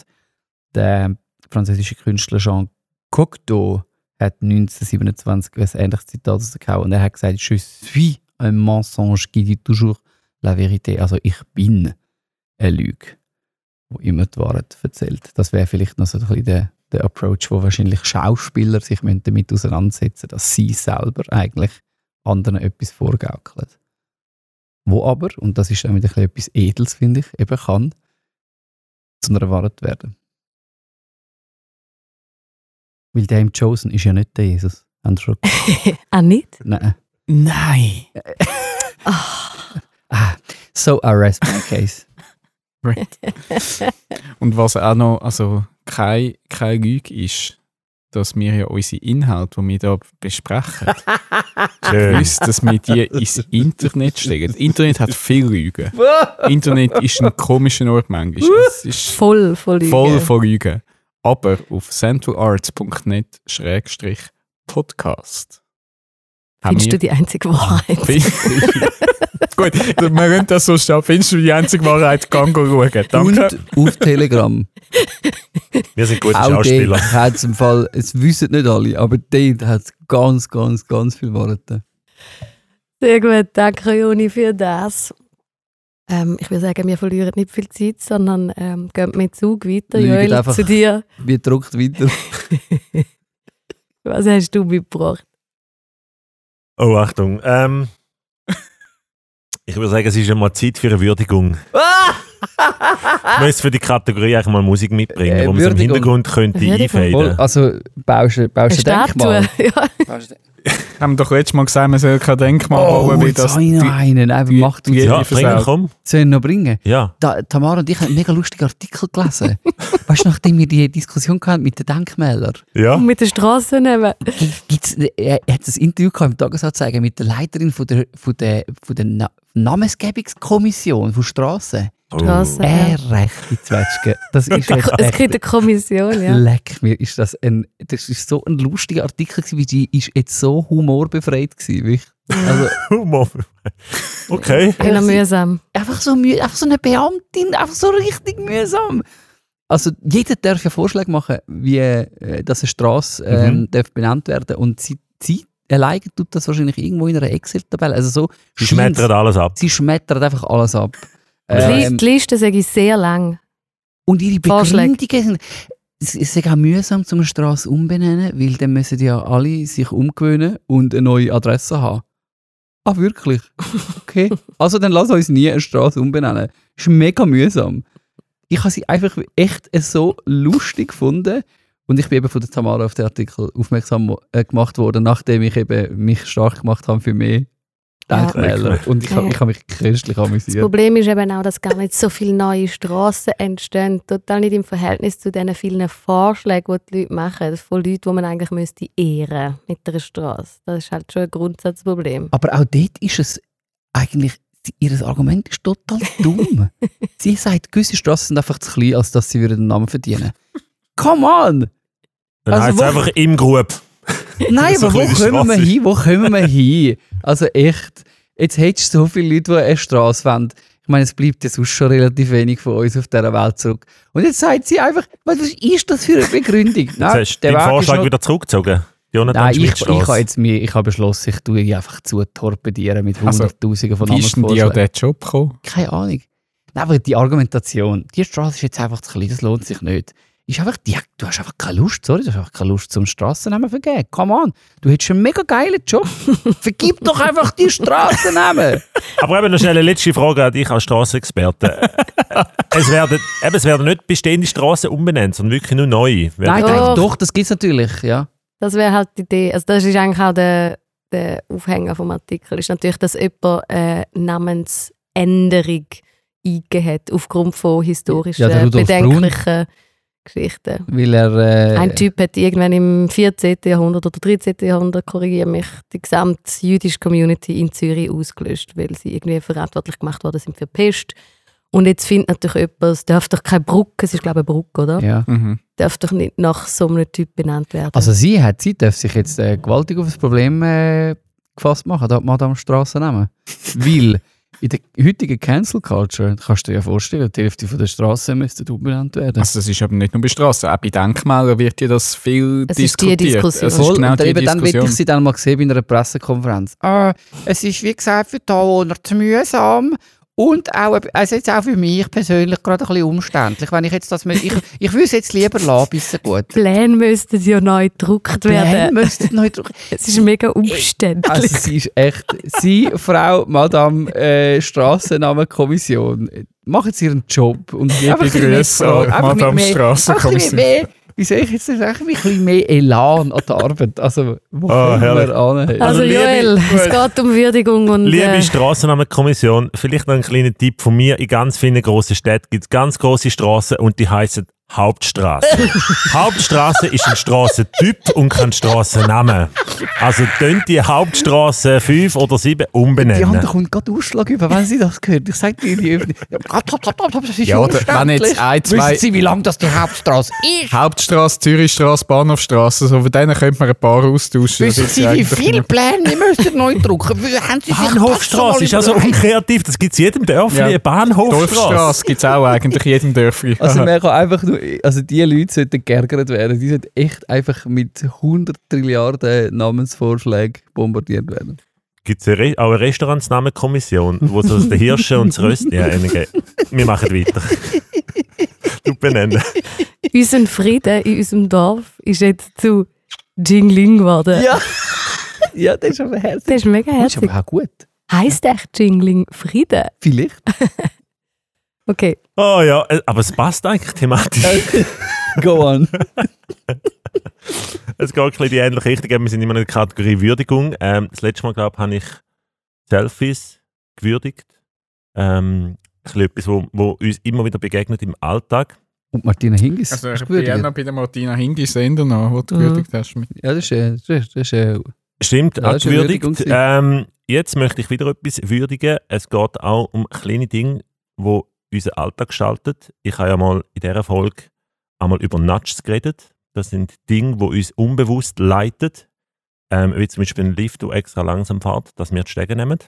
Der französische Künstler Jean Cocteau hat 1927 ein ähnliches Zitat rausgehauen und er hat gesagt, «Je suis un mensonge qui dit toujours la vérité». Also ich bin eine Lüge, wo immer die Wahrheit erzählt. Das wäre vielleicht noch so ein bisschen der, der Approach, wo wahrscheinlich Schauspieler sich damit auseinandersetzen dass sie selber eigentlich anderen etwas vorgaukeln. Wo aber, und das ist damit ein bisschen etwas Edels, finde ich, eben kann zu einer Wahrheit werden. Weil der im Chosen ist ja nicht der Jesus. Haben schon ah, nicht? Nein. Nein! Ah, so I rest my case. Right. Und was auch noch, also keine, keine Lüge ist, dass wir ja unsere Inhalte, die wir hier besprechen, wisst, dass wir die ins Internet stecken. Das Internet hat viel Lügen. Internet ist ein komischer Ort manchmal. Es ist Voll, voll Lügen. voll von Lügen. Aber auf centralarts.net-podcast Findest wir- du die einzige Wahrheit? Gut, wir können das so stehen. Findest du die einzige Wahrheit? Gang schauen. Danke. Und auf Telegram. Wir sind gute Auch Schauspieler. hat es im Fall, es wissen nicht alle, aber dort hat es ganz, ganz, ganz viel Worte. Sehr gut, danke Juni für das. Ähm, ich würde sagen, wir verlieren nicht viel Zeit, sondern ähm, gehen mit Zug weiter. Lügen Joel, einfach. zu dir. Wie druckt weiter? Was hast du mitgebracht? Oh, Achtung. Ähm, ich würde sagen, es ist einmal Zeit für eine Würdigung. Ich müsste für die Kategorie eigentlich mal Musik mitbringen, Äh, wo man so im. Hintergrund könnte einfaden. Also baust du ein Denkmal? Ja. Haben wir doch letztes Mal gesagt, man soll kein Denkmal Oh, bauen, jetzt das einen. Nein, die- macht uns. Ja, bringen, komm. Sollen wir noch bringen? Ja. Da, Tamara und ich haben einen mega lustigen Artikel gelesen. weißt du, nachdem wir die Diskussion hatten mit den Denkmälern, Ja. Und mit der Straße nehmen. gibt's, er, er hat ein Interview gehabt im Tagesanzeiger mit der Leiterin von der, von der, von der Na Namensgebungskommission von Strassen. Straße. Er ja. recht die Zwetschge. Das ist echt, Es echt gibt eine Kommission, ja. Leck mir, ist das ein, das ist so ein lustiger Artikel gewesen, wie die ist jetzt so humorbefreit gewesen. wirklich. Also, Humor. Okay. Genau mühsam. einfach so müh, einfach so eine Beamtin, einfach so richtig mühsam. Also jeder darf ja Vorschläge machen, wie äh, dass eine Straße ähm, Mhm. darf benannt werden und sie, sie alleine tut das wahrscheinlich irgendwo in einer Excel-Tabelle. Also so schmettern alles ab. Sie schmettert einfach alles ab. Die Li- Ähm, die Liste sage ich sehr lang. und ihre. Begründungen sind, es ist auch mühsam, zum eine Straße umbenennen, weil dann müssen ja alle sich umgewöhnen und eine neue Adresse haben. Ah, wirklich? Okay. Also dann lass uns nie eine Straße umbenennen. Ist mega mühsam. Ich habe sie einfach echt so lustig gefunden. Und ich bin eben von der Tamara auf den Artikel aufmerksam äh, gemacht worden, nachdem ich eben mich stark gemacht habe für mehr Ja. Denkmäler. Und ich habe ich hab mich köstlich Das amüsiert. Problem ist eben auch, dass gar nicht so viele neue Straßen entstehen. Total nicht im Verhältnis zu den vielen Vorschlägen, die die Leute machen. Von Leuten, die man eigentlich müsste ehren mit einer Straße. Das ist halt schon ein Grundsatzproblem. Aber auch dort ist es eigentlich, ihr Argument ist total dumm. sie sagt, gewisse Straßen sind einfach zu klein, als dass sie würden einen Namen verdienen. Come on! Dann Also heißt es einfach im Grub. Nein, So aber wo kommen wir hin? Wo kommen wir hin? Also echt, jetzt hättest du so viele Leute, die eine Straße wollen. Ich meine, es bleibt ja sonst schon relativ wenig von uns auf dieser Welt zurück. Und jetzt sagt sie einfach, was ist das für eine Begründung? Jetzt hast du ist Vorschlag noch- wieder zurückgezogen. Jonathan Nein, ich, ich habe jetzt mir, ich habe beschlossen, ich tue die einfach zu torpedieren mit Also, Hunderttausenden von Wie ist denn die an diesen Job gekommen? Keine Ahnung. Nein, aber die Argumentation, die Straße ist jetzt einfach zu klein, das lohnt sich nicht. Ist einfach, die, du hast einfach keine Lust, sorry, du hast einfach keine Lust zum Strassennamen vergeben. Come on, du hättest einen mega geilen Job. Vergib doch einfach die Strassennamen. Aber eben noch schnell eine letzte Frage an dich als Straßenexperte. es, werden, eben, es werden nicht bestehende Straßen umbenannt, sondern wirklich nur neue. Nein, Doch. doch, doch das gibt es natürlich, ja. Das wäre halt die Idee. Also das ist eigentlich auch der, der Aufhänger vom Artikel. Ist natürlich, dass jemand eine Namensänderung eingegeben hat, aufgrund von historischen, Ja, bedenklichen Geschichten. Weil er... Äh, Ein Typ hat irgendwann im 14. Jahrhundert oder 13. Jahrhundert, korrigiere mich, die gesamte jüdische Community in Zürich ausgelöscht, weil sie irgendwie verantwortlich gemacht worden sind für die Pest. Und jetzt findet natürlich jemand, es darf doch keine Brücke, es ist glaube ich eine Brücke, oder? Ja. Mhm. Darf doch nicht nach so einem Typ benannt werden. Also sie hat, sie darf sich jetzt äh, gewaltig auf das Problem äh, gefasst machen, da Madame Strassennamen. Weil in der heutigen Cancel Culture, kannst du dir ja vorstellen, die Hälfte von der Straße müsste umbenannt werden. Also das ist aber nicht nur bei Straßen, auch bei Denkmälern wird ja das viel Es ist die diskutiert. Diskussion. Es ist Voll, genau und die eben dann Diskussion. ich sie dann mal sehen bei einer Pressekonferenz. Ah, es ist wie gesagt für die Anwohner zu mühsam und auch, also jetzt auch für mich persönlich gerade ein bisschen umständlich. Wenn ich jetzt das, ich, ich würde es jetzt lieber lassen, bis es gut. Pläne müssten ja neu gedruckt Pläne werden. müssten neu drucken. Es ist mega umständlich. Also sie ist echt, sie, Frau, Madame äh, Strassennamenkommission, machen sie ihren Job. Und Liebe Grüße an Madame Strassenkommission. einfach ein bisschen mehr- Wie soll ich jetzt einfach ein bisschen mehr Elan an der Arbeit. Also, wo kommen herrlich. wir an? Also, Also, liebe- Joel, es geht um Würdigung und Liebe äh, Strassennamenkommission, vielleicht noch ein kleiner Tipp von mir. In ganz vielen grossen Städten gibt es ganz grosse Straßen und die heißen Hauptstraße. Hauptstraße ist ein Strassentyp und kein Strassenname. Also könnt die Hauptstraße 5 oder 7 Die andere umbenennen. kommt gerade Ausschlag über, wenn sie das hört. Ich sage dir die ist Ja, oder wenn jetzt ein, zwei- Wissen Sie, wie lang das die Hauptstraße ist? Hauptstraße, Zürichstraße, Bahnhofstraße, so von denen könnte man ein paar austauschen. Wissen Sie, wie viele Pläne ihr müsstet neu drucken? Bahnhofstraße ist also unkreativ. Das gibt es jedem Dörfli, Ja. eine Bahnhofstraße. Dorfstraße gibt es auch eigentlich in jedem Dörfli. Also man kann einfach nur, also die Leute sollten geärgert werden. Die sollten echt einfach mit 100 Trilliarden Namensvorschlägen bombardiert werden. Gibt es Re auch eine Restaurantsnamenkommission, wo so der Hirsche und das Rösten... Ja, wir machen weiter. du benennen. unser Frieden in unserem Dorf ist jetzt zu Jingling geworden. Ja. ja, das ist aber herzlich. Das ist mega Das ist aber auch gut. Heißt echt Jingling Frieden? Vielleicht. Okay. Oh ja, äh, aber es passt eigentlich thematisch. Go on. es geht ein bisschen in die ähnliche Richtung. Wir sind immer in der Kategorie Würdigung. Ähm, das letzte Mal, glaube ich, habe ich Selfies gewürdigt. Ähm, ein bisschen etwas, wo, wo uns immer wieder begegnet im Alltag. Und Martina Hingis. Also ich bin noch bei der Martina Hingis Sender noch, wo du Mhm. gewürdigt hast. Mit. Ja, das ist, äh, das ist, das ist äh, Stimmt, Ja, auch das gewürdigt. Ähm, jetzt möchte ich wieder etwas würdigen. Es geht auch um kleine Dinge, die unseren Alltag gestalten. Ich habe ja mal in dieser Folge einmal über Nudges geredet. Das sind Dinge, die uns unbewusst leiten. Ähm, wie zum Beispiel ein Lift, der extra langsam fährt, dass wir die Stege nehmen.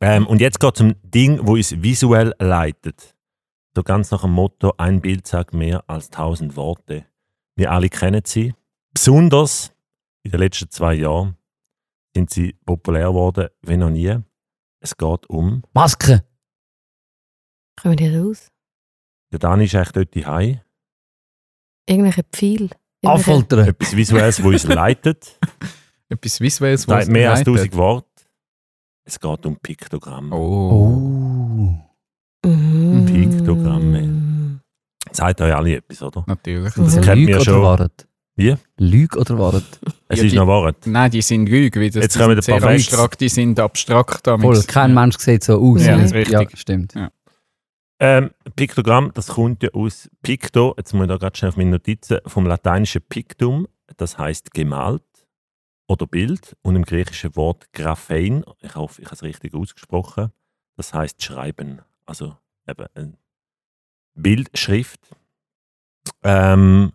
Ähm, und jetzt geht es um Ding, wo uns visuell leitet. So ganz nach dem Motto, ein Bild sagt mehr als tausend Worte. Wir alle kennen sie. Besonders in den letzten zwei Jahren sind sie populär geworden wie noch nie. Es geht um, Maske. Kommen die raus? der Dani ist echt dort daheim. Irgendwelche Pfeil. Irgendwelche- Anfoltern. Etwas Visuelles, das uns leitet. Etwas Visuelles, Sagt was mehr als leitet. 1000 Worte. Es geht um Piktogramme. Oh, Oh. Mhm. Piktogramme. Sagt euch alle etwas, oder? natürlich. Das Mhm. kennt oder schon. Wahrheit? Wie? Lüge oder Wahrheit? Es Ja, ist die- noch Wahrheit. Nein, die sind Lüge, weil das Jetzt die kommen sind ein paar Facts. abstrakt, die sind abstrakt. Voll, kein Mensch sieht so aus. Ja, das ist richtig. Ja, stimmt. Ähm, Piktogramm, das kommt ja aus Picto, jetzt muss ich da gerade schnell auf meine Notizen, vom lateinischen Pictum, das heißt gemalt oder Bild und im griechischen Wort Graphein, ich hoffe, ich habe es richtig ausgesprochen, das heißt schreiben, also eben eine Bildschrift. Ähm,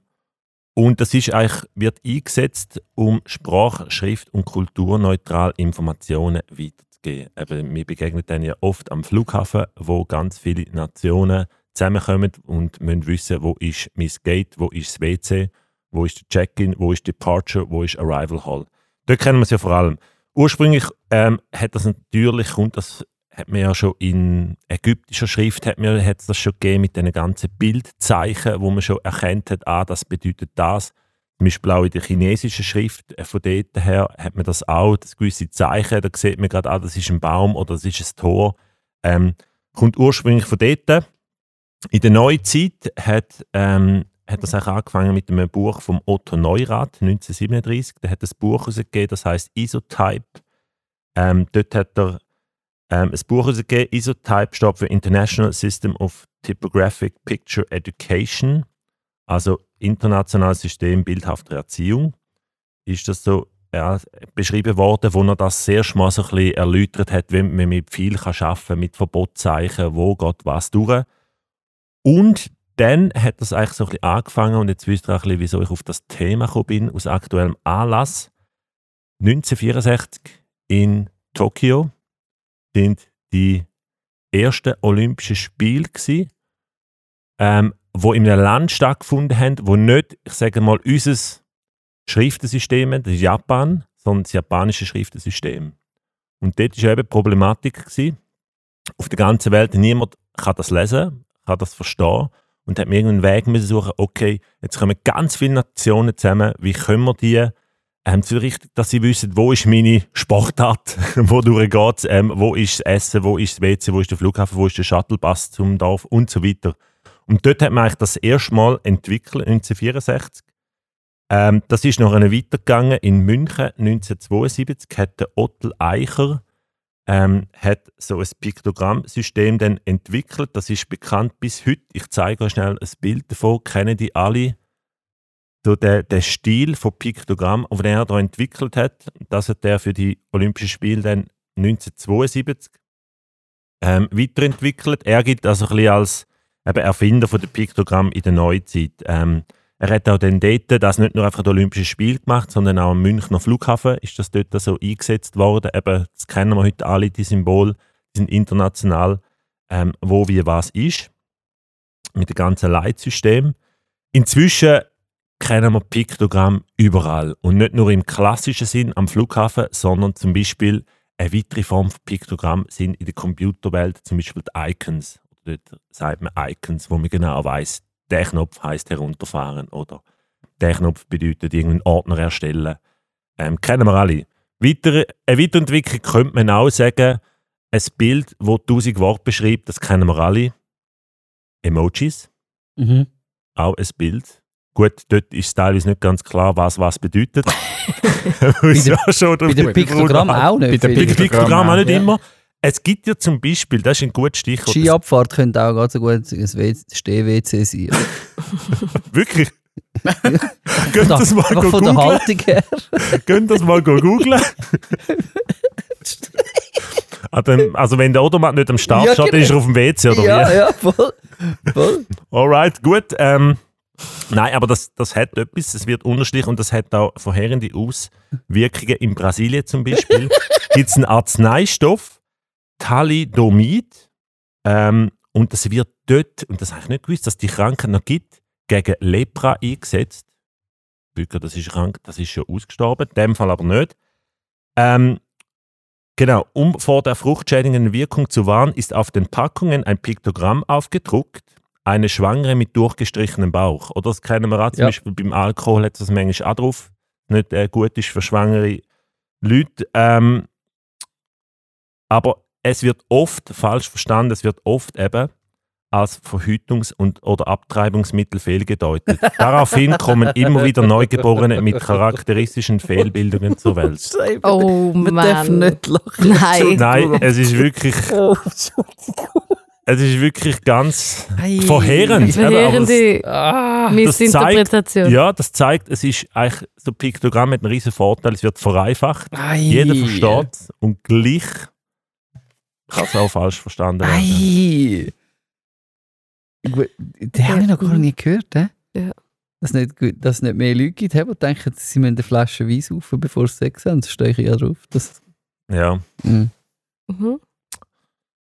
und das ist eigentlich, wird eingesetzt, um Sprach-, Schrift- und kulturneutral Informationen weiterzugeben. Eben, wir begegnen dann ja oft am Flughafen, wo ganz viele Nationen zusammenkommen und müssen wissen, wo ist mein Gate, wo ist das WC, wo ist der Check-in, wo ist Departure, wo ist Arrival Hall. Dort kennen wir es ja vor allem. Ursprünglich ähm, hat das natürlich, kommt das hat man ja schon in ägyptischer Schrift hat man, hat das schon gegeben mit den ganzen Bildzeichen, wo man schon erkannt hat, ah, das bedeutet das. Zum Beispiel auch in der chinesischen Schrift, äh, von dort her hat man das auch, das gewisse Zeichen, da sieht man gerade, ah, das ist ein Baum oder das ist ein Tor. Ähm, kommt ursprünglich von dort. In der Neuzeit hat, ähm, hat das auch angefangen mit einem Buch vom Otto Neurath, 1937. Der hat ein Buch herausgegeben, das heißt Isotype. Ähm, dort hat er ähm, ein Buch herausgegeben, Isotype steht für International System of Typographic Picture Education, also internationales System bildhafter Erziehung. Ist das so ja, beschrieben worden, wo er das sehr mal so ein bisschen erläutert hat, wie man mit viel kann kann, mit Verbotszeichen, wo geht was durch. Und dann hat das eigentlich so ein bisschen angefangen und jetzt wisst ihr auch ein bisschen, wieso ich auf das Thema gekommen bin, aus aktuellem Anlass. 1964 in Tokio sind die ersten Olympischen Spiele ähm, wo in einem Land stattgefunden haben, wo nicht, ich sage mal, unser Schriftensystem, das ist Japan, sondern das japanische Schriftensystem. Und dort war eben die Problematik, gewesen, auf der ganzen Welt, niemand kann das lesen, kann das verstehen und hat mir irgendeinen Weg müssen suchen, okay, jetzt kommen ganz viele Nationen zusammen, wie können wir die ähm, so richtig, dass sie wissen, wo ist meine Sportart, wodurch geht ähm, wo ist das Essen, wo ist das WC, wo ist der Flughafen, wo ist der Shuttlebus zum Dorf und so weiter. Und dort hat man eigentlich das erste Mal entwickelt, 1964. Ähm, das ist noch weitergegangen. In München 1972 hat der Otto Eicher ähm, hat so ein Piktogrammsystem dann entwickelt. Das ist bekannt bis heute. Ich zeige euch schnell ein Bild davon. Kennen die alle? So der, der Stil von Piktogramm, den er da entwickelt hat, das hat er für die Olympischen Spiele dann 1972 ähm, weiterentwickelt. Er gilt also ein bisschen als eben Erfinder von der Piktogramm in der Neuzeit. Ähm, er hat auch dann dort das nicht nur einfach das Olympische Spiel gemacht, sondern auch am Münchner Flughafen ist das dort so eingesetzt worden. Eben, das kennen wir heute alle, die Symbole, die sind international, ähm, wo wie was ist, mit dem ganzen Leitsystem. Inzwischen kennen wir Piktogramm überall und nicht nur im klassischen Sinn am Flughafen, sondern zum Beispiel eine weitere Form von Piktogramm sind in der Computerwelt zum Beispiel die Icons. Dort sagt man Icons, wo man genau weiß, der Knopf heißt herunterfahren oder der Knopf bedeutet irgendeinen Ordner erstellen. Ähm, kennen wir alle. Weitere, eine Weiterentwicklung könnte man auch sagen, ein Bild, das 1000 Worte beschreibt, das kennen wir alle. Emojis, Mhm. auch ein Bild, Gut, dort ist teilweise nicht ganz klar, was was bedeutet. Weil es ja schon Bei dem Piktogramm auch nicht. Bei der Bei. Piktogramm auch nicht Ja. immer. Es gibt ja zum Beispiel, das ist ein gutes Stichwort, Skiabfahrt könnte auch ganz so gut ein Steh-WC sein. wirklich. Könnt Da- das mal go von der? Haltung her. Könnt das mal go googlen? Ah, dann- also wenn der Odomat nicht am Start Ja, steht, dann ist er auf dem WC, oder ja, wie? ja, voll. voll. Alright, gut. Ähm, nein, aber das, das hat etwas, es wird unterschiedlich und das hat auch vorherende Auswirkungen. In Brasilien zum Beispiel gibt es einen Arzneistoff, Thalidomid, ähm, und das wird dort, und das habe ich nicht gewusst, dass die Krankheit noch gibt, gegen Lepra eingesetzt. Bücker, das ist krank, das ist schon ausgestorben, in dem Fall aber nicht. Ähm, genau, um vor der fruchtschädigenden Wirkung zu warnen, ist auf den Packungen ein Piktogramm aufgedruckt, eine Schwangere mit durchgestrichenem Bauch. Oder das kennen wir auch, zum Ja. Beispiel beim Alkohol hat das manchmal auch drauf, nicht äh, gut ist für schwangere Leute. Ähm, aber es wird oft falsch verstanden, es wird oft eben als Verhütungs- und oder Abtreibungsmittel fehlgedeutet. Daraufhin kommen immer wieder Neugeborene mit charakteristischen Fehlbildungen zur Welt. Oh Man darf Mann. nicht lachen. Nein. Nein, es ist wirklich, Oh, es ist wirklich ganz Ei. verheerend. Verheerende Ah, Missinterpretation. Ja, das zeigt, es ist eigentlich so ein Piktogramm mit einem riesen Vorteil, es wird vereinfacht, ei. jeder versteht es und gleich kann es auch falsch verstanden werden. Ei. Den habe ich noch gar nicht gehört. He? Ja. Dass, es nicht, dass nicht mehr Leute gibt, die denken, sie müssen eine Flasche Wein saufen, bevor sie Sex haben. Das stehe ich ja drauf. Das, Ja, Mhm. Mhm.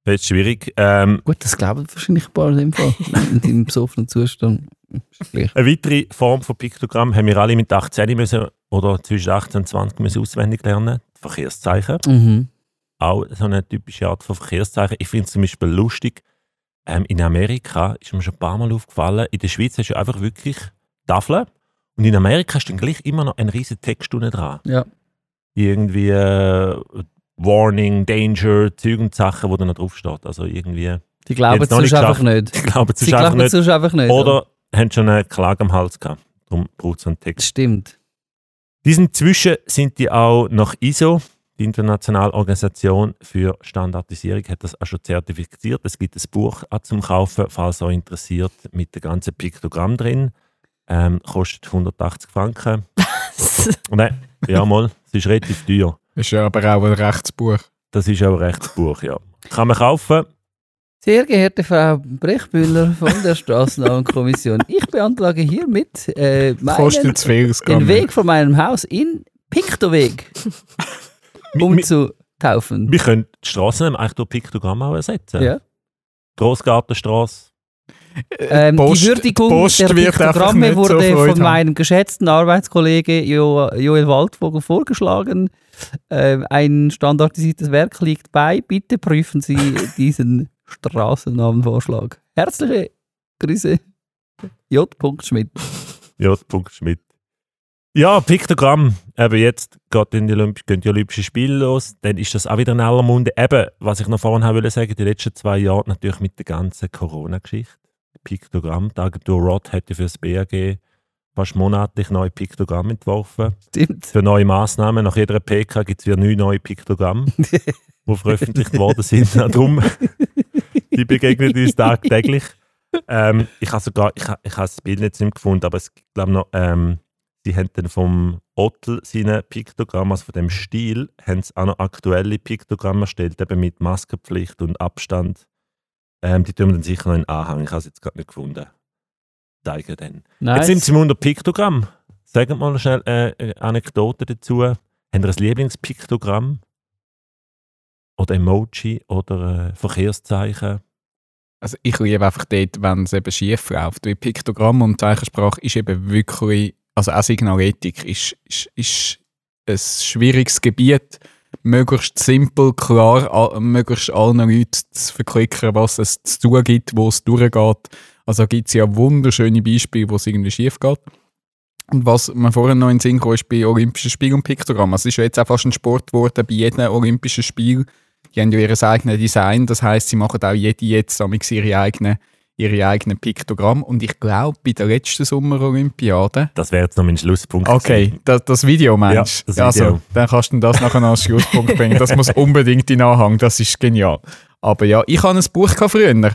wird schwierig. Ähm, Gut, das glauben wahrscheinlich ein paar im Fall. In deinem besoffenen Zustand. Ist eine weitere Form von Piktogramm haben wir alle mit 18 müssen, oder zwischen 18 und 20 müssen auswendig lernen. Verkehrszeichen. Mhm. Auch so eine typische Art von Verkehrszeichen. Ich finde es zum Beispiel lustig, ähm, in Amerika ist mir schon ein paar Mal aufgefallen, in der Schweiz hast du einfach wirklich Tafeln und in Amerika hast du dann gleich immer noch einen riesen Text unten dran. Ja. Irgendwie äh, Warning, Danger, Zeug und Sachen, wo dann noch drauf steht. Also irgendwie, Die glauben es nicht einfach nicht. es einfach glauben es sonst einfach nicht. Oder haben schon eine Klage am Hals gehabt. Darum braucht es so einen Text. stimmt. Diesen Zwischen sind die auch nach ISO, die internationale Organisation für Standardisierung, hat das auch schon zertifiziert. Es gibt ein Buch auch zum Kaufen, falls euch interessiert, mit dem ganzen Piktogramm drin. Ähm, kostet 180 Franken. Nein, ja mal, es ist relativ teuer. Ist ja aber auch ein Rechtsbuch. Das ist auch ein Rechtsbuch, ja. Kann man kaufen. Sehr geehrte Frau Brechbühler von der Straßenbahnkommission, ich beantrage hiermit äh, es den Weg von meinem Haus in Piktoweg umzutaufen. wir können die Straßen eigentlich durch Piktogramm auch ersetzen. Ja. Grossgartenstraße. Ähm, Post- die Würdigung Post der Piktogramme so wurde Freude von haben. meinem geschätzten Arbeitskollege jo Joel Waldvogel vorgeschlagen. Ähm, ein standardisiertes Werk liegt bei. Bitte prüfen Sie diesen Straßennamenvorschlag. Herzliche Grüße. J. Schmidt. Punkt Schmidt. Ja, Piktogramm. Eben jetzt geht in die Olymp gehen die Olympischen Spiele los. Dann ist das auch wieder in aller Munde. Eben, was ich noch vorhin haben wollte sagen, die letzten zwei Jahre natürlich mit der ganzen Corona-Geschichte. Piktogramm. Die Agentur Rod ja für das BAG fast monatlich neue Piktogramme entworfen. Stimmt. Für neue Massnahmen. Nach jeder PK gibt es wieder neun neue Piktogramme, die veröffentlicht worden sind. Darum, die begegnen uns tagtäglich. Ähm, ich habe sogar, ich, ich habe das Bild jetzt nicht gefunden, aber es gibt glaube noch, ähm, sie haben dann vom Ottel seine Piktogramm, also von dem Stil, haben sie auch noch aktuelle Piktogramme erstellt, eben mit Maskenpflicht und Abstand. Ähm, die tun wir dann sicher noch in Anhang. Ich habe es jetzt gerade nicht gefunden. Zeigen dann. Nice. Jetzt sind sie im unter Piktogramm. Sagen mal schnell äh, eine Anekdote dazu. Haben ihr ein Lieblingspiktogramm? Oder Emoji oder äh, Verkehrszeichen? Also ich liebe einfach dort, wenn es eben schief läuft. Weil Piktogramm und Zeichensprache ist eben wirklich, also auch Signaletik ist, ist, ist ein schwieriges Gebiet. Möglichst simpel, klar, möglichst allen Leuten zu verklicken, was es zu tun gibt, wo es durchgeht. Also gibt es ja wunderschöne Beispiele, wo es irgendwie schief geht. Und was mir vorhin noch in den Sinn kam, ist bei Olympischen Spielen und Piktogramm. Also es ist ja jetzt auch fast ein Sport geworden, bei jedem Olympischen Spiel die haben ja ihr eigenes Design, das heißt, sie machen auch jede jetzt ihre eigenen ihre eigenen Piktogramme. Und ich glaube, bei der letzten Sommerolympiade. Das wäre jetzt noch mein Schlusspunkt. Okay, das, das Video meinst Ja, Also, Video. dann kannst du das nachher als Schlusspunkt bringen. Das muss unbedingt in Anhang, das ist genial. Aber ja, ich habe ein Buch früher,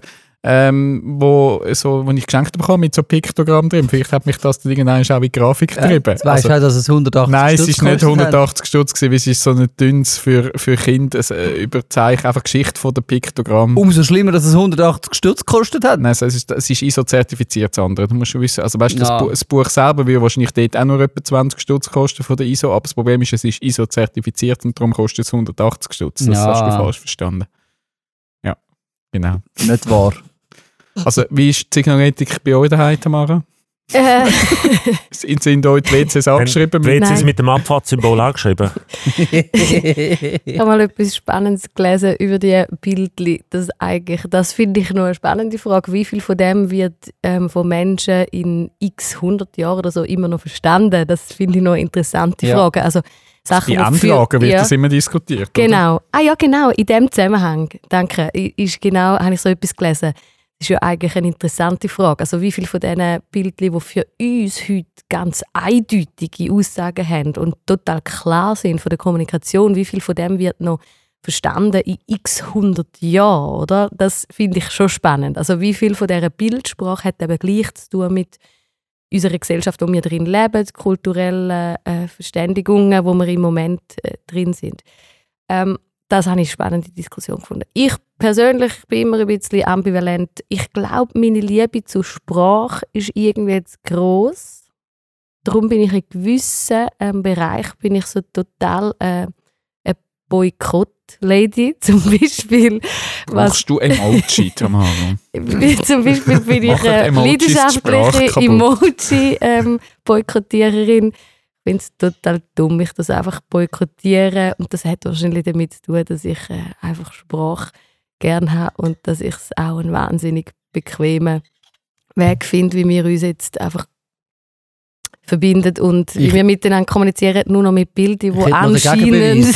ähm, wo, so, wo ich geschenkt bekommen mit so Piktogramm drin. Vielleicht hat mich das dann irgendwann auch in Grafik getrieben. Jetzt weißt du Also- auch, dass es 180 Nein, es Stutz ist nicht gekostet hat. 180 Stutz, gewesen, weil es ist so ein dünnes für, für Kinder, äh, Überzeichen, einfach Geschichte von der Piktogramm. Umso schlimmer, dass es 180 Stutz gekostet hat. Nein, also es ist, es ist ISO-zertifiziert, das andere. Du musst schon wissen. Also weißt du, Ja. das, Bu das Buch selber würde wahrscheinlich dort auch nur etwa 20 Stutz kosten von der ISO, aber das Problem ist, es ist ISO-zertifiziert und darum kostet es 180 Stutz. Das Ja. hast du falsch verstanden. Ja, genau. Nicht wahr. Also wie ist die Signaletik bei euch daheim, Tamara? Äh, Sind sind euch die WCs angeschrieben? die Mit? WCs mit dem Abfahrtssymbol angeschrieben. ich habe mal etwas Spannendes gelesen über die Bildli. Das, eigentlich, das finde ich noch eine spannende Frage. Wie viel von dem wird ähm, von Menschen in x 100 Jahren oder so immer noch verstanden? Das finde ich noch eine interessante Ja. Frage. Also, Sachen, die Anlagen wird ja. das immer diskutiert. oder? Genau. Ah ja, genau. In dem Zusammenhang, danke, ist genau, habe ich so etwas gelesen. Das ist ja eigentlich eine interessante Frage. Also wie viele von diesen Bildern, die für uns heute ganz eindeutige Aussagen haben und total klar sind von der Kommunikation, wie viel von dem wird noch verstanden in x hundert Jahren, oder? Das finde ich schon spannend. Also wie viel von dieser Bildsprache hat eben gleich zu tun mit unserer Gesellschaft, wo wir drin leben, kulturellen äh, Verständigungen, wo wir im Moment äh, drin sind. Ähm, das habe ich eine spannende Diskussion gefunden. Ich persönlich bin immer ein bisschen ambivalent. Ich glaube, meine Liebe zur Sprache ist irgendwie jetzt gross. Darum bin ich in gewissen ähm, Bereich bin ich so total äh, eine Boykott-Lady. Zum Beispiel, was Brauchst du Emoji, Tamara? zum Beispiel bin ich eine leidenschaftliche? Emoji-Boykottiererin. ich finde es total dumm, ich das einfach boykottiere. Und das hat wahrscheinlich damit zu tun, dass ich äh, einfach Sprache gerne habe und dass ich es auch einen wahnsinnig bequemen Weg finde, wie wir uns jetzt einfach verbinden und Ich- wir miteinander kommunizieren, nur noch mit Bildern, die anscheinend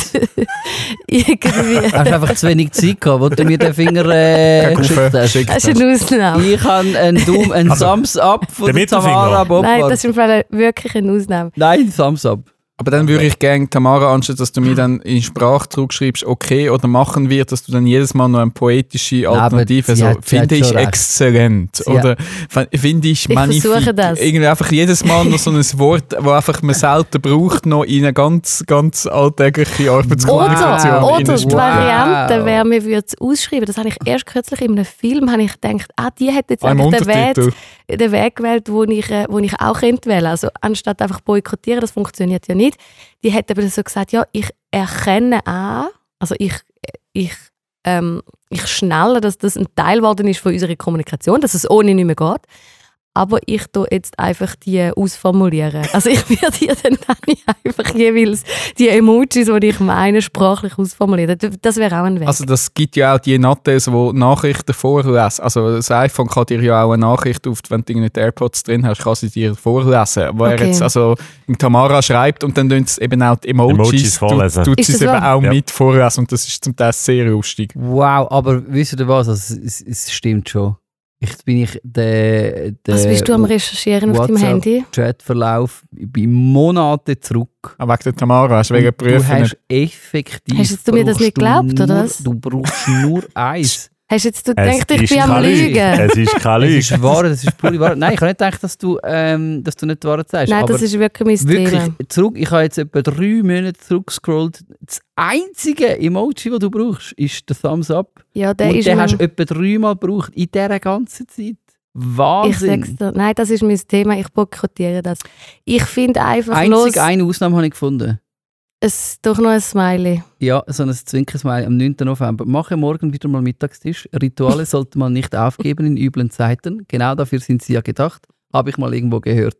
irgendwie... Hast du einfach zu wenig Zeit gehabt, wo du mir den Finger äh, geschickt hast. Das ist eine Ausnahme. Ich habe einen, Daumen, einen Also, Thumbs up von der Tamara. Boppard. Nein, das ist im Fall wirklich eine Ausnahme. Nein, Thumbs up. Aber dann würde ich gerne, Tamara, anstatt dass du mir dann in Sprache zurückschreibst, okay oder machen wird, dass du dann jedes Mal noch eine poetische Alternative, so, finde ich exzellent. Sie Oder finde ich Ich magnifik. versuche das. Irgendwie einfach jedes Mal noch so ein Wort, das einfach man selten braucht, noch in eine ganz, ganz alltägliche Arbeitskommunikation. Oder, oder die Sprache. Variante wäre, mir würde es ausschreiben. Das habe ich erst kürzlich in einem Film habe ich gedacht, ah, die hat jetzt eigentlich den. Weg, den Weg gewählt, wo ich, äh, wo ich auch könnte wählen. Also anstatt einfach boykottieren, das funktioniert ja nicht. Die hat aber so gesagt, ja, ich erkenne an, also ich, ich, ähm, ich schnalle, dass das ein Teil geworden ist von unserer Kommunikation, dass es ohne nicht mehr geht. Aber ich tue jetzt einfach die ausformulieren. Also ich werde dir dann einfach jeweils die Emojis, die ich meine, sprachlich ausformulieren. Das wäre auch ein Weg. Also das gibt ja auch die Nattes, die Nachrichten vorlesen. Also das iPhone kann dir ja auch eine Nachricht auf, wenn du nicht AirPods drin hast, kann sie dir vorlesen. Wo er Okay. jetzt also Tamara schreibt und dann tun sie eben auch die Emojis, Emojis vorlesen. tut, sie eben auch Ja. mit vorlesen und das ist zum Teil sehr lustig. Wow, aber wisst ihr was? Also, es, es stimmt schon. Ich bin ich der, der Was bist du am Recherchieren auf deinem Handy? Chatverlauf ich bin Monate zurück. Aber wegen der Tamara hast du wegen Und du hast effektiv. Hast jetzt du mir das nicht geglaubt, oder was? Du brauchst nur eins. Hast jetzt du Es gedacht, ich ist bin am keine Lüge. Lügen? Es ist keine Es Lüge. ist wahr, das ist pure Wahrheit. Nein, ich habe nicht gedacht, dass du, ähm, dass du nicht die Wahrheit sagst. Nein, aber das ist wirklich mein wirklich Thema. zurück. Ich habe jetzt etwa drei Monate zurückgescrollt. Das einzige Emoji, das du brauchst, ist der Thumbs Up. Ja, der Und ist den hast du etwa dreimal gebraucht in dieser ganzen Zeit. ich Wahnsinn. sag's dir. Nein, das ist mein Thema. Ich boykottiere das. Ich finde einfach Einzig los, eine Ausnahme habe ich gefunden. Es doch noch ein Smiley. Ja, so ein Zwinkersmile am 9. November. Mache morgen wieder mal Mittagstisch. Rituale sollte man nicht aufgeben in üblen Zeiten. Genau dafür sind sie ja gedacht. Habe ich mal irgendwo gehört.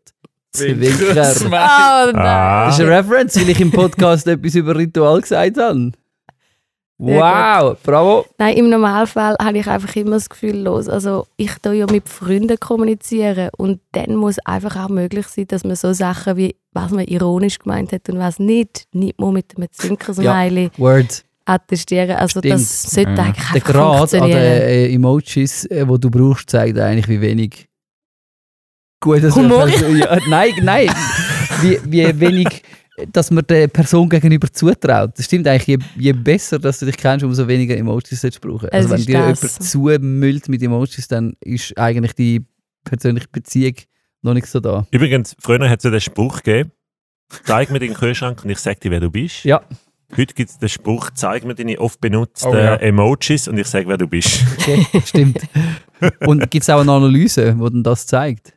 Zwinker. Das Oh nein. Ah. ist eine Reference, weil ich im Podcast etwas über Ritual gesagt habe. Wow, bravo. Nein, im Normalfall habe ich einfach immer das Gefühl, los. Also ich tue ja mit Freunden kommunizieren und dann muss einfach auch möglich sein, dass man so Sachen wie, was man ironisch gemeint hat und was nicht, nicht mal mit einem Zwinkersmiley Word. attestieren. Also Stimmt. das sollte Ja. eigentlich Der Grad an den äh, Emojis, äh, wo du brauchst, zeigt eigentlich, wie wenig gut das Humor? ja, Nein, nein. wie, wie wenig, dass man der Person gegenüber zutraut. Das stimmt eigentlich. Je, je besser, dass du dich kennst, umso weniger Emojis solltest du brauchen. Es Also wenn dir das. jemand zumüllt mit Emojis, dann ist eigentlich die persönliche Beziehung noch nicht so da. Übrigens, früher hat es ja den Spruch gegeben, zeig mir den Kühlschrank und ich sag dir, wer du bist. Ja. Heute gibt es den Spruch, zeig mir deine oft benutzten Oh ja. Emojis und ich sage, wer du bist. Okay, stimmt. Und gibt es auch eine Analyse, die das zeigt?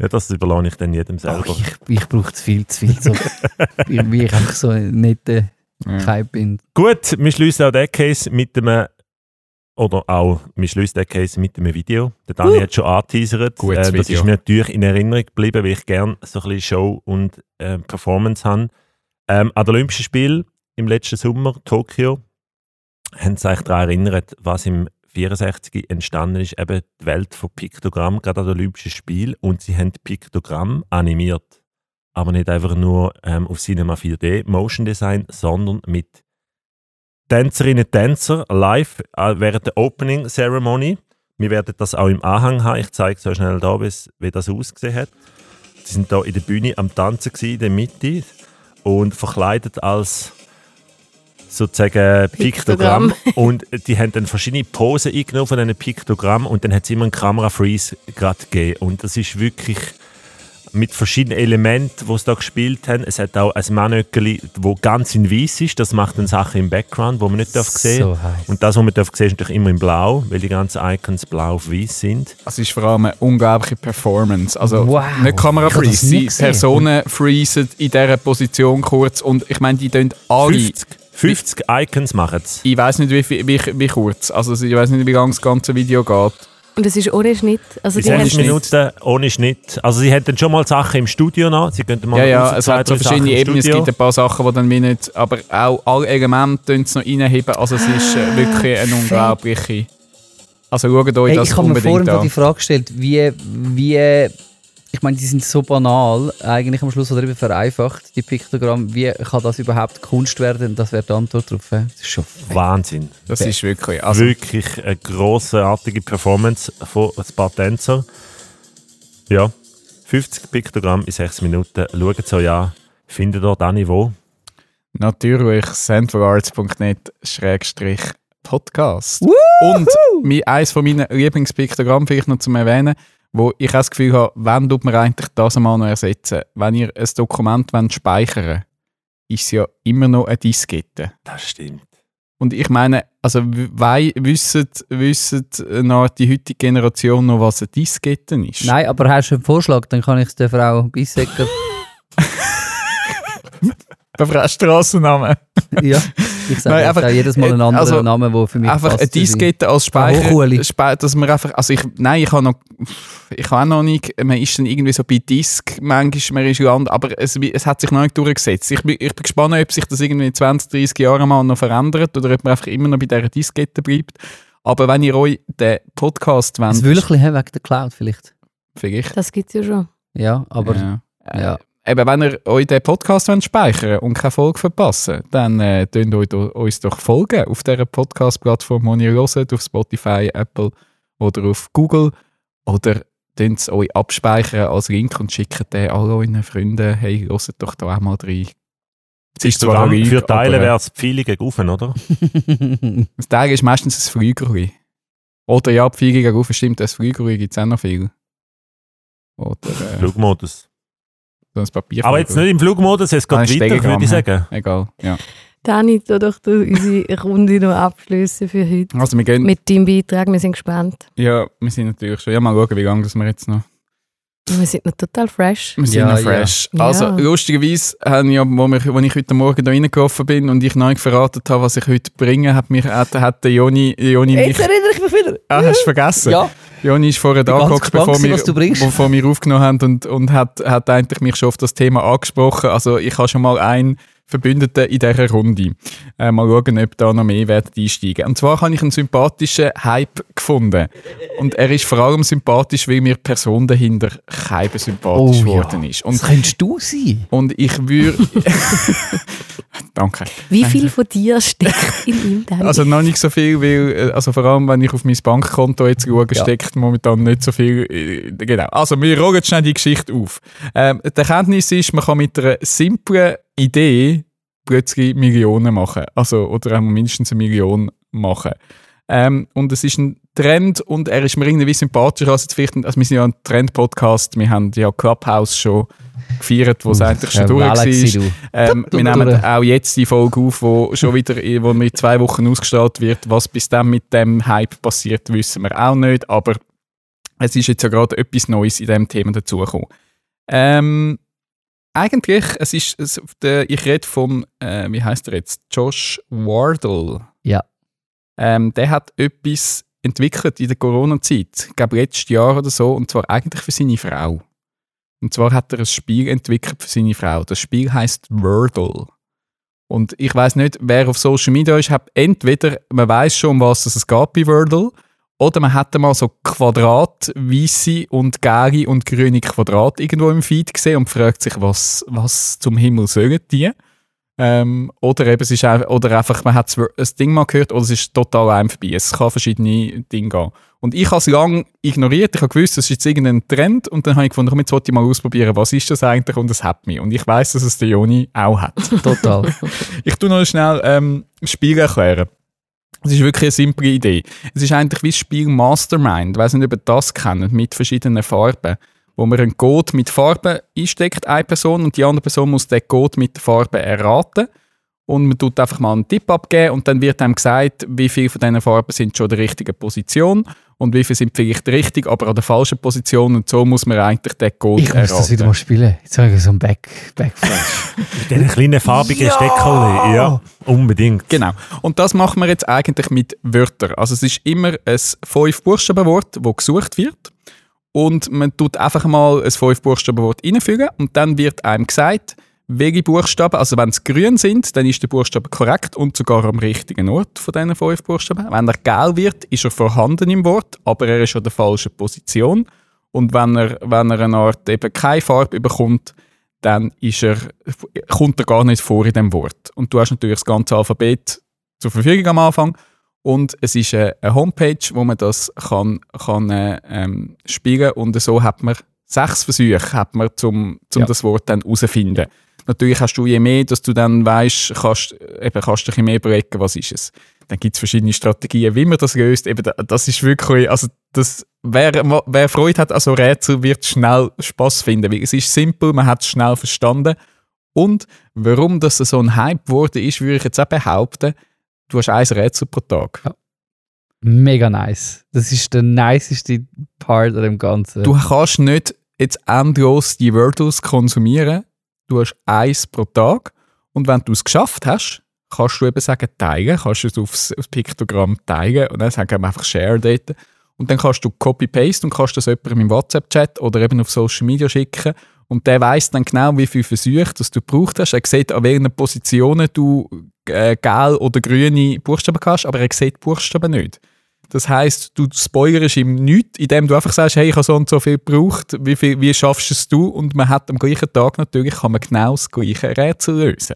Ja, das überlasse ich dann jedem Oh, selber. ich ich brauche zu viel, zu viel. So, wie ich einfach so ein netter Ja. Bin. Gut, wir schließen auch den Case mit einem, oder auch, wir schließen den Case mit einem Video. Der Dani Uh. hat schon angeteasert. Äh, das Video. ist mir natürlich in Erinnerung geblieben, weil ich gerne so ein bisschen Show und äh, Performance habe. Ähm, an den Olympischen Spielen im letzten Sommer, Tokio, haben sie sich daran erinnert, was im 64 entstanden ist, eben die Welt von Piktogramm, gerade an den Olympischen Spielen. Und sie haben Piktogramm animiert. Aber nicht einfach nur ähm, auf Cinema 4D Motion Design, sondern mit Tänzerinnen und Tänzer live äh, während der Opening Ceremony. Wir werden das auch im Anhang haben. Ich zeige so schnell da, wie das ausgesehen hat. Sie sind da in der Bühne am Tanzen gewesen, in der Mitte und verkleidet als sozusagen Piktogramm. Piktogramm. und die haben dann verschiedene Posen eingenommen von diesen Piktogramm und dann hat es immer einen Kamera-Freeze gerade gegeben. Und das ist wirklich mit verschiedenen Elementen, die sie da gespielt haben. Es hat auch ein Mannöckeli, das ganz in weiß ist. Das macht dann Sachen im Background, die man nicht darf sehen So heiß. Und das, was man darf sehen, ist natürlich immer in blau, weil die ganzen Icons blau auf weiß sind. Es ist vor allem eine unglaubliche Performance. Also Wow. nicht Kamera freeze. Personen freezen in dieser Position kurz und ich meine, die tun alle. 50, 50 Icons machen es. Ich weiß nicht, wie, wie, wie kurz. Also ich weiß nicht, wie lang das ganze Video geht. Und es ist ohne Schnitt. Also die 20 Minuten ohne Schnitt. Also sie dann schon mal Sachen im Studio noch. Sie könnten mal Ja, ja, es hat so verschiedene Ebenen. Es gibt ein paar Sachen, die dann wie nicht. Aber auch alle Elemente tun es noch reinheben. Also es ist äh, wirklich eine unglaubliche. Also schaut euch Hey, das ich habe mir vorhin unbedingt gerade an. die Frage gestellt, wie, wie, ich meine, die sind so banal, eigentlich am Schluss oder eben vereinfacht, die Piktogramm, wie kann das überhaupt Kunst werden? Das wäre die Antwort darauf. Das ist schon Wahnsinn. Das ist wirklich. Also, Wirklich eine grossartige Performance von ein paar Tänzer. Ja, 50 Piktogramm in 6 Minuten. Schaut es euch an. Findet ihr Dani wo? natürlich centralarts.net-podcast. Und eines von meinen Lieblingspiktogramm vielleicht noch zum Erwähnen, wo ich auch das Gefühl habe, wann tut man eigentlich das einmal noch ersetzen? Wenn ihr ein Dokument speichern wollt, ist es ja immer noch eine Diskette. Das stimmt. Und ich meine, also wei- wissen, wissen noch die heutige Generation noch, was eine Diskette ist? Nein, aber hast du einen Vorschlag, dann kann ich es der Frau Bissecker. Einfach Strassennamen. ja, ich sage Nein, einfach, jedes Mal einen äh, anderen also, Namen, der für mich einfach passt eine zu sein. Diskette als Speicher, Hochuli. Spe dass man einfach, also ich, nein, ich habe noch, ich habe noch nicht, man ist dann irgendwie so bei Disk, manchmal man ist Land, aber es, es hat sich noch nicht durchgesetzt. Ich bin, ich bin gespannt, ob sich das irgendwie in 20, 30 Jahren mal noch verändert oder ob man einfach immer noch bei dieser Diskette bleibt. Aber wenn ihr euch den Podcast wollt, Das will ich ein bisschen wegen der Cloud vielleicht. vielleicht, Das gibt es ja schon. Ja, aber ja. ja. Eben, wenn ihr euch den Podcast wollt speichern und keine Folge verpassen dann äh, könnt euch uns doch folgen auf dieser Podcast-Plattform, die ihr hört, auf Spotify, Apple oder auf Google. Oder könnt es euch abspeichern als Link und schickt den all euren Freunden, hey, hört doch da auch mal rein. Es ist zwar Lüge, für Teile aber, wäre es Pfeile gegen oder? äh, Das Teil ist meistens ein Flügerli. Oder ja, Fliege gegen stimmt, das Flügerli gibt es auch noch viel. Oder äh, Flugmodus. So ein Papier. Aber jetzt nicht im Flugmodus, es geht Nein, weiter, würde ich sagen. Egal, ja. Dani, tu doch du unsere Runde noch abschließen für heute. Also wir gehen Mit deinem Beitrag, wir sind gespannt. Ja, wir sind natürlich schon. Ja, mal schauen, wie lange das wir jetzt noch. Wir sind noch total fresh. Wir sind Ja, noch fresh. Ja. Also, lustigerweise, haben ja, wo, wir, wo ich heute Morgen da reingelaufen bin und ich neu verraten habe, was ich heute bringe, hat, mich, hat, hat der Joni, Joni mich. erinnere ich mich wieder. Ah, hast du vergessen? ja, Joni ist vorher da gespannt bevor, wir, bevor wir aufgenommen haben und, und hat, hat eigentlich mich schon auf das Thema angesprochen. Also, ich habe schon mal einen Verbündeten in dieser Runde. Äh, mal schauen, ob da noch mehr werden einsteigen. Und zwar habe ich einen sympathischen Hype gefunden. Und er ist vor allem sympathisch, weil mir die Person dahinter kein sympathisch Oh ja. geworden ist. Und das könntest du sein. und ich würde. danke. Wie viel von dir steckt in ihm dann? Also noch nicht so viel, weil, äh, also vor allem, wenn ich auf mein Bankkonto jetzt schaue, Ja. steckt momentan nicht so viel. äh, Genau. Also wir rollen schnell die Geschichte auf. Ähm, die Erkenntnis ist, man kann mit einer simplen Idee plötzlich Millionen machen. Also, oder mindestens eine Million machen. Ähm, und es ist ein Trend und er ist mir irgendwie sympathischer als jetzt vielleicht, also wir sind ja ein Trend-Podcast, wir haben ja Clubhouse schon gefeiert, wo es eigentlich schon durch war. Ähm, wir nehmen auch jetzt die Folge auf, wo schon wieder wo mit zwei Wochen ausgestrahlt wird. Was bis dann mit dem Hype passiert, wissen wir auch nicht. Aber es ist jetzt ja gerade etwas Neues in diesem Thema dazugekommen. Ähm, eigentlich, es ist, es, der, ich rede von, äh, wie heißt er jetzt? Josh Wardle. Ja. Ähm, der hat etwas entwickelt in der Corona-Zeit, ich glaube letztes Jahr oder so, und zwar eigentlich für seine Frau. Und zwar hat er ein Spiel entwickelt für seine Frau. Das Spiel heißt Wordle. Und ich weiß nicht, wer auf Social Media ist, hat entweder man weiß schon, um was es geht bei Wordle, oder man hat mal so Quadrat, weiße und gelbe und grüne Quadrat irgendwo im Feed gesehen und fragt sich, was, was zum Himmel sollen die? Ähm, oder eben es ist einfach, oder einfach, man hat ein Ding mal gehört oder es ist total einem vorbei. Es kann verschiedene Dinge gehen. Und ich habe es lange ignoriert. Ich habe gewusst, das ist jetzt irgendein Trend und dann habe ich gefunden, komm, jetzt wollte ich mal ausprobieren, was ist das eigentlich und es hat mich. Und ich weiß, dass es der Joni auch hat. Total. Ich tue noch schnell ähm, Spiel erklären. Es ist wirklich eine simple Idee. Es ist eigentlich wie das Spiel Mastermind. Ich weiß nicht, ob ihr das kennt, mit verschiedenen Farben. Wo man einen Code mit Farben einsteckt, eine Person, und die andere Person muss den Code mit der Farbe erraten. Und man tut einfach mal einen Tipp abgeben und dann wird einem gesagt, wie viele von diesen Farben sind schon in der richtigen Position und wie viele sind vielleicht richtig, aber an der falschen Position. Und so muss man eigentlich den Code Ich muss erraten. das wieder mal spielen. Jetzt habe ich so einen Back Backflash. Mit diesen kleinen farbigen Steckchen. Ja, unbedingt. Genau. Und das machen wir jetzt eigentlich mit Wörtern. Also es ist immer ein Fünf-Buchstaben-Wort, das gesucht wird. Und man tut einfach mal ein Fünf-Buchstaben-Wort reinfügen und dann wird einem gesagt, welche Buchstaben, also wenn es grün sind, dann ist der Buchstabe korrekt und sogar am richtigen Ort von diesen fünf Buchstaben. Wenn er gelb wird, ist er vorhanden im Wort, aber er ist an der falschen Position. Und wenn er, wenn er eine Art eben keine Farbe bekommt, dann ist er, kommt er gar nicht vor in dem Wort. Und du hast natürlich das ganze Alphabet zur Verfügung am Anfang. Und es ist eine, Homepage, wo man das kann, kann äh, ähm, spielen und so hat man sechs Versuche, hat man, um zum Ja. das Wort dann herauszufinden. Natürlich hast du je mehr, dass du dann weißt, kannst, eben kannst du dich mehr überlegen, was ist es. Dann gibt es verschiedene Strategien, wie man das löst. Eben, da- das ist wirklich, also das, wer, wer Freude hat an so Rätsel, wird schnell Spaß finden, weil es ist simpel, man hat es schnell verstanden. Und warum das so ein Hype geworden ist, würde ich jetzt auch behaupten, du hast ein Rätsel pro Tag. Mega nice. Das ist der niceste Part an dem Ganzen. Du kannst nicht jetzt endlos die Wordles konsumieren. Du hast eins pro Tag. Und wenn du es geschafft hast, kannst du eben sagen, teilen, kannst du es aufs, aufs Piktogramm teilen und dann sagen wir einfach Share dort. Und dann kannst du Copy-Paste und kannst das jemandem im WhatsApp-Chat oder eben auf Social Media schicken. Und der weiß dann genau, wie viele Versuche du gebraucht hast. Er sieht, an welchen Positionen du äh, gelb oder grüne Buchstaben hast, aber er sieht die Buchstaben nicht. Das heisst, du spoilerst ihm nichts, indem du einfach sagst, hey, ich habe so und so viel gebraucht, wie, viel, wie schaffst du es du? Und man hat am gleichen Tag natürlich kann man genau das gleiche Rätsel lösen.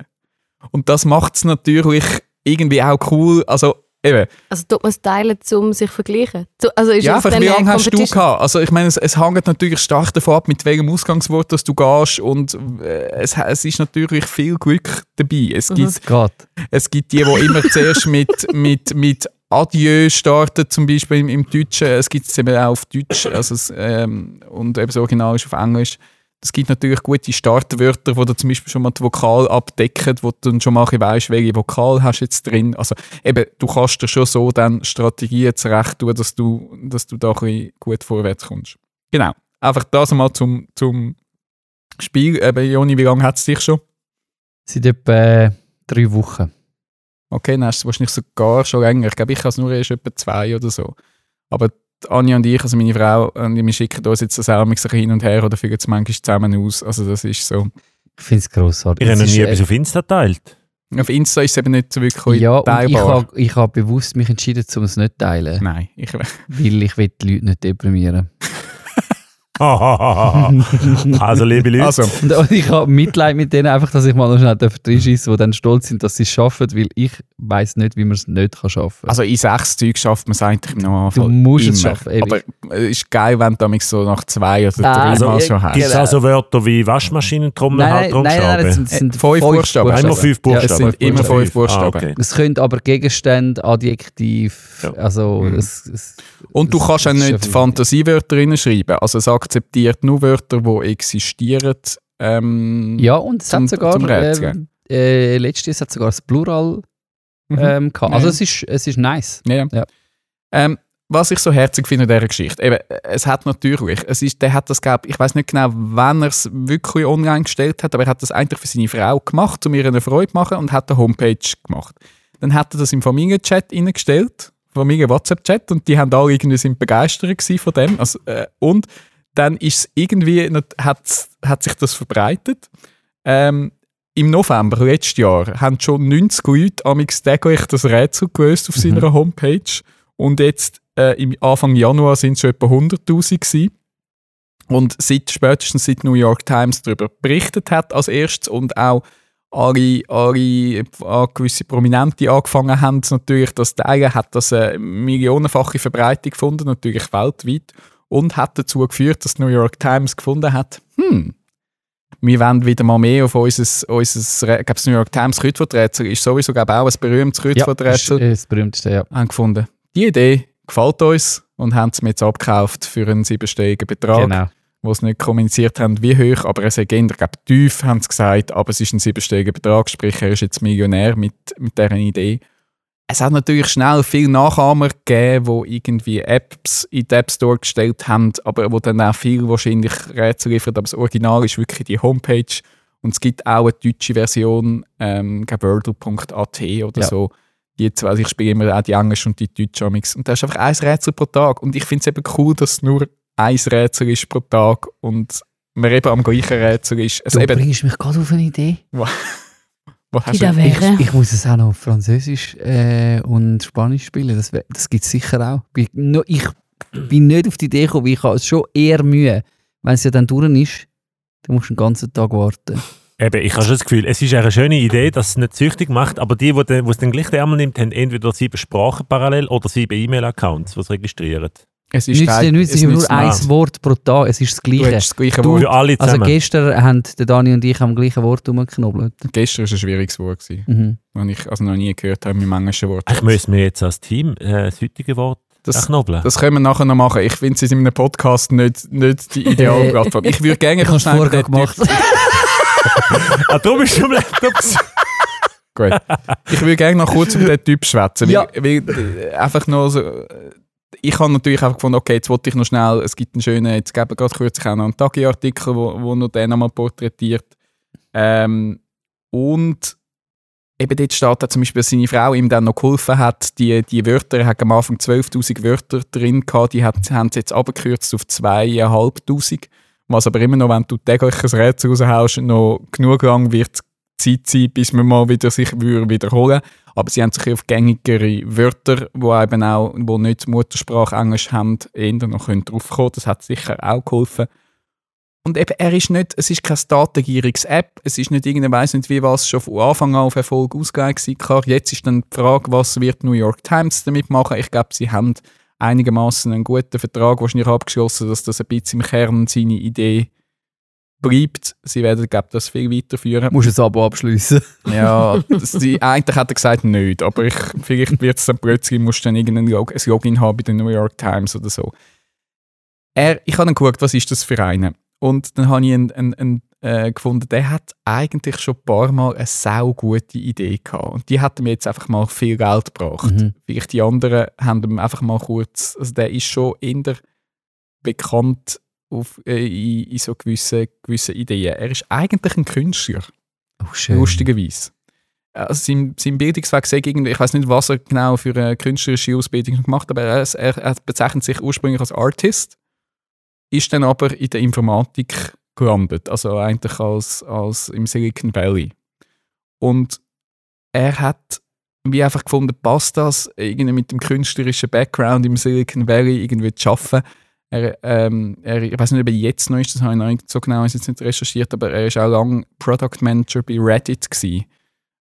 Und das macht es natürlich irgendwie auch cool. Also eben, Also tut man es teilen, um sich zu vergleichen? Zu- Also ist ja, einfach wie lange hast du gehabt? Also ich meine, es, es hängt natürlich stark davon ab, mit welchem Ausgangswort dass du gehst und äh, es, es ist natürlich viel Glück dabei. Es gibt Gerade. es gibt die, die immer zuerst mit, mit, mit Adieu starten, zum Beispiel im, im Deutschen. Es gibt es eben auch auf Deutsch also es, ähm, und eben das Original ist auf Englisch. Es gibt natürlich gute Startwörter, wo du zum Beispiel schon mal die Vokal abdecken, wo du dann schon mal weisst, welche Vokal hast du jetzt drin. Also eben, du kannst dir schon so dann Strategien zurecht tun, dass du, dass du da ein bisschen gut vorwärts kommst. Genau. Einfach das mal zum, zum Spiel. Eben, Joni, wie lange hat es dich schon? Seit etwa äh, drei Wochen. Okay, dann hast du wahrscheinlich sogar schon länger. Ich glaube, ich habe es nur erst etwa zwei oder so. Aber Anja und ich, also meine Frau, und wir schicken uns jetzt das auch ein bisschen hin und her oder fügen es manchmal zusammen aus. Also das ist so. Ich finde es grossartig. Ich habe noch Es nie etwas auf Insta geteilt. Auf Insta ist es eben nicht so wirklich Ja, und ich teilbar. habe ich hab bewusst mich entschieden, um es nicht zu teilen. Nein, ich, Weil ich will die Leute nicht deprimieren. also, liebe Leute, Also, Und und ich habe Mitleid mit denen, einfach, dass ich mal noch schnell reinschießen die dann stolz sind, dass sie es schaffen, weil ich weiß nicht, wie man es nicht kann schaffen also in sechs Zeug schafft man es eigentlich im Normalfall Du musst immer. es schaffen, ewig. Aber es ist geil, wenn du damit so nach zwei oder drei also, Mal schon hast. gibt es also Wörter wie Waschmaschinen, Trommel, Nein, nein, nein, nein, das sind, sind Äh, fünf Buchstaben. Einmal fünf Ja, es Buchstaben. sind immer fünf Buchstaben. Ah, okay. Es können aber Gegenstände, Adjektiv, Ja. also Mhm. es, es, Und du kannst auch nicht Fantasiewörter reinschreiben. Also es akzeptiert nur Wörter, die existieren. Ähm, Ja, und es Zum- hat sogar ähm, äh, letztes hat sogar das Plural mhm. ähm, gehabt. Also Ja. es ist, es ist nice. Ja. Ja. Ähm, was ich so herzig finde in dieser Geschichte, eben, es hat natürlich, es ist, der hat das, glaub, ich weiß nicht genau, wann er es wirklich online gestellt hat, aber er hat das eigentlich für seine Frau gemacht, um ihr eine Freude zu machen und hat eine Homepage gemacht. Dann hat er das im Familienchat reingestellt, Familie-WhatsApp-Chat, und die haben alle irgendwie sind begeistert von dem. Also, äh, und dann ist es irgendwie, hat, hat sich das verbreitet. Ähm, Im November letztes Jahr haben schon 90 Leute amix täglich das Rätsel gelöst auf Mhm. seiner Homepage. Und jetzt äh, im Anfang Januar sind es schon etwa 100'000 gewesen. Und seit, spätestens seit New York Times darüber berichtet hat als erstes und auch alle, alle äh, gewisse Prominente angefangen haben, natürlich das Teilen, hat das eine millionenfache Verbreitung gefunden, natürlich weltweit, und hat dazu geführt, dass die New York Times gefunden hat, hm, wir wollen wieder mal mehr auf unser, unser ich glaube, New York Times Kreuzworträtsel ist sowieso glaube ich, auch ein berühmtes Ja, das ist Kreuzworträtsel, äh, das berühmteste, ja. haben gefunden, die Idee gefällt uns und haben es mir jetzt abgekauft für einen siebenstelligen Betrag Genau. wo sie nicht kommuniziert haben, wie hoch, aber er sei eher, ich glaube, tief, haben sie gesagt, aber es ist ein siebenstelliger Betrag, sprich, er ist jetzt Millionär mit, mit dieser Idee. Es hat natürlich schnell viele Nachahmer gegeben, die irgendwie Apps in den App Store gestellt haben, aber wo dann auch viel wahrscheinlich Rätsel liefern, aber das Original ist wirklich die Homepage und es gibt auch eine deutsche Version, ähm, ich glaube, wordle.at oder Ja. so. Die zwei, also ich spiele immer auch die englische und die deutsche Amix. Und da ist einfach ein Rätsel pro Tag. Und ich finde es eben cool, dass es nur ein Rätsel ist pro Tag und man eben am gleichen Rätsel ist. Also Du eben, bringst mich gerade auf eine Idee. Die da wäre. Ich, ich muss es auch noch auf Französisch äh, und Spanisch spielen. Das, wär- das gibt es sicher auch. Ich, no, ich bin nicht auf die Idee gekommen, weil ich habe es schon eher Mühe. Wenn es ja dann durch ist, dann musst du den ganzen Tag warten. Eben, ich habe schon das Gefühl, es ist eine schöne Idee, dass es nicht süchtig macht, aber die, die den- die es dann gleich einmal nimmt, haben entweder sieben Sprachen parallel oder sieben E-Mail-Accounts, die es registrieren. Es ist Nützt dir nichts, es ist nur ein. Wort pro Tag. Es ist das Du Gleiche. hast das gleiche Du- Wort. Also gestern haben der Dani und ich am gleichen Wort rumgeknobbelt. Gestern war ein schwieriges Wort, gewesen, Mhm. das ich also noch nie gehört habe im englischen Wort. ich müsste mir jetzt als Team äh, das heutige Wort Das- knobeln. Das können wir nachher noch machen. Ich finde es in einem Podcast nicht, nicht die ideale Plattform. Ich würde gerne Ich habe es schnell vorher den gemacht. Typ- ah, darum bist du am Laptop. Gut. Ich würde gerne noch kurz über den Typ schwätzen. Ja. Weil, weil, äh, einfach noch so, ich habe natürlich einfach gefunden, okay, jetzt wollte ich noch schnell, es gibt einen schönen, jetzt gebe gerade kürzlich auch noch einen Tagi-Artikel, wo, wo noch den einmal porträtiert. Ähm, und eben dort steht auch zum Beispiel, dass seine Frau ihm dann noch geholfen hat, die, die Wörter, er hat am Anfang 12'000 Wörter drin gehabt, die hat, haben sie jetzt abgekürzt auf 2'500. Was aber immer noch, wenn du täglich ein Rätsel raushaust, noch genug lang wird Zeit sein, bis man mal wieder sich wiederholen Aber sie haben sich auf gängigere Wörter, die eben auch, wo nicht Muttersprache Englisch haben, eher noch draufkommen. Das hat sicher auch geholfen. Und eben, er ist nicht, es ist keine datengieriges App, es ist nicht irgendein, weiss nicht wie was, schon von Anfang an auf Erfolg ausgelegt gewesen. Klar, jetzt ist dann die Frage, was wird New York Times damit machen? Ich glaube, sie haben einigermaßen einen guten Vertrag wahrscheinlich abgeschlossen, dass das ein bisschen im Kern seine Idee bleibt. Sie werden, glaube ich, das viel weiterführen. Du musst ein Abo abschließen. Ja, das, die, eigentlich hat er gesagt, nicht. Aber ich, vielleicht wird es dann plötzlich, musst du dann irgendein Log ein Login haben bei der New York Times oder so. Er, ich habe dann geguckt, was ist das für einen. Und dann habe ich einen, einen, einen äh, gefunden, der hat eigentlich schon ein paar Mal eine sau gute Idee gehabt. Und die hat mir jetzt einfach mal viel Geld gebracht. Mhm. Vielleicht die anderen haben ihm einfach mal kurz, also der ist schon eher bekannt auf, äh, in, in so gewissen, gewissen Ideen. Er ist eigentlich ein Künstler Oh, schön. lustigerweise. Also sein, sein Bildungsweg sagt irgendwie, ich weiß nicht, was er genau für eine künstlerische Ausbildung gemacht hat, aber er, er, er bezeichnet sich ursprünglich als Artist, ist dann aber in der Informatik gelandet, also eigentlich als, als im Silicon Valley. Und er hat wie einfach gefunden, passt das irgendwie mit dem künstlerischen Background im Silicon Valley irgendwie zu arbeiten. Er, ähm, er, ich weiß nicht, ob er jetzt noch ist, das habe ich noch nicht so genau jetzt nicht recherchiert, aber er ist auch lange Product Manager bei Reddit gewesen.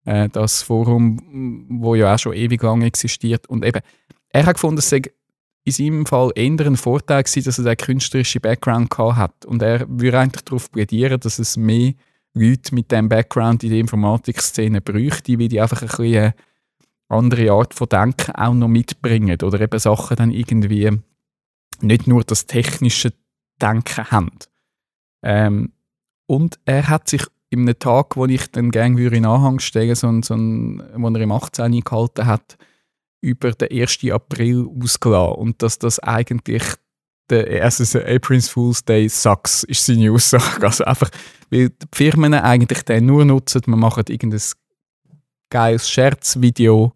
Äh, das Forum, wo ja auch schon ewig lang existiert. Und eben, er hat gefunden, es sei in seinem Fall eher ein Vorteil gewesen, dass er den künstlerischen Background gehabt hat. Und er würde eigentlich darauf plädieren, dass es mehr Leute mit diesem Background in der Informatikszene bräuchte, weil die einfach ein bisschen andere Art von Denken auch noch mitbringen oder eben Sachen dann irgendwie nicht nur das technische Denken haben. Ähm, und er hat sich einem Tag, wo ich dann gerne in Anhang stellen so so wo er im 18. gehalten hat, über den 1. April ausgelassen. Und dass das eigentlich der also April's Fool's Day sucks, ist seine Aussage. Also einfach, weil die Firmen eigentlich den nur nutzen, man macht irgendein geiles Scherzvideo,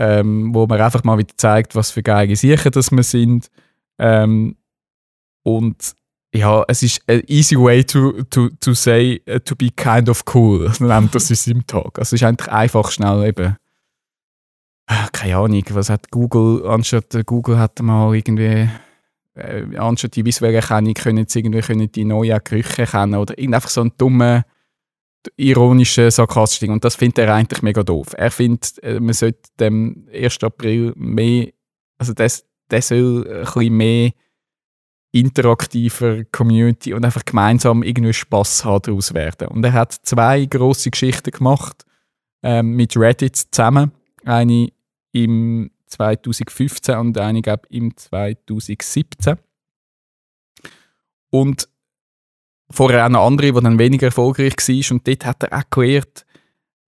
ähm, wo man einfach mal wieder zeigt, was für geile Sicher das wir sind. Ähm, und ja, es ist ein easy way to, to, to say, uh, to be kind of cool, nennt das in seinem Tag. Also es ist eigentlich einfach schnell eben, ah, keine Ahnung, was hat Google, anstatt Google hat mal irgendwie, äh, anstatt die visuelle Erkennung können sie irgendwie können die neuen Gerüche kennen oder einfach so ein dummer, ironischer, sarkastischer Ding. Und das findet er eigentlich mega doof. Er findet, äh, man sollte dem 1. April mehr, also das, das soll ein bisschen mehr interaktiver Community und einfach gemeinsam irgendwie Spaß haben daraus werden. Und er hat zwei große Geschichten gemacht ähm, mit Reddit zusammen. Eine im 2015 und eine glaube im 2017. Und vorher auch eine andere, die dann weniger erfolgreich war. Und dort hat er auch erklärt,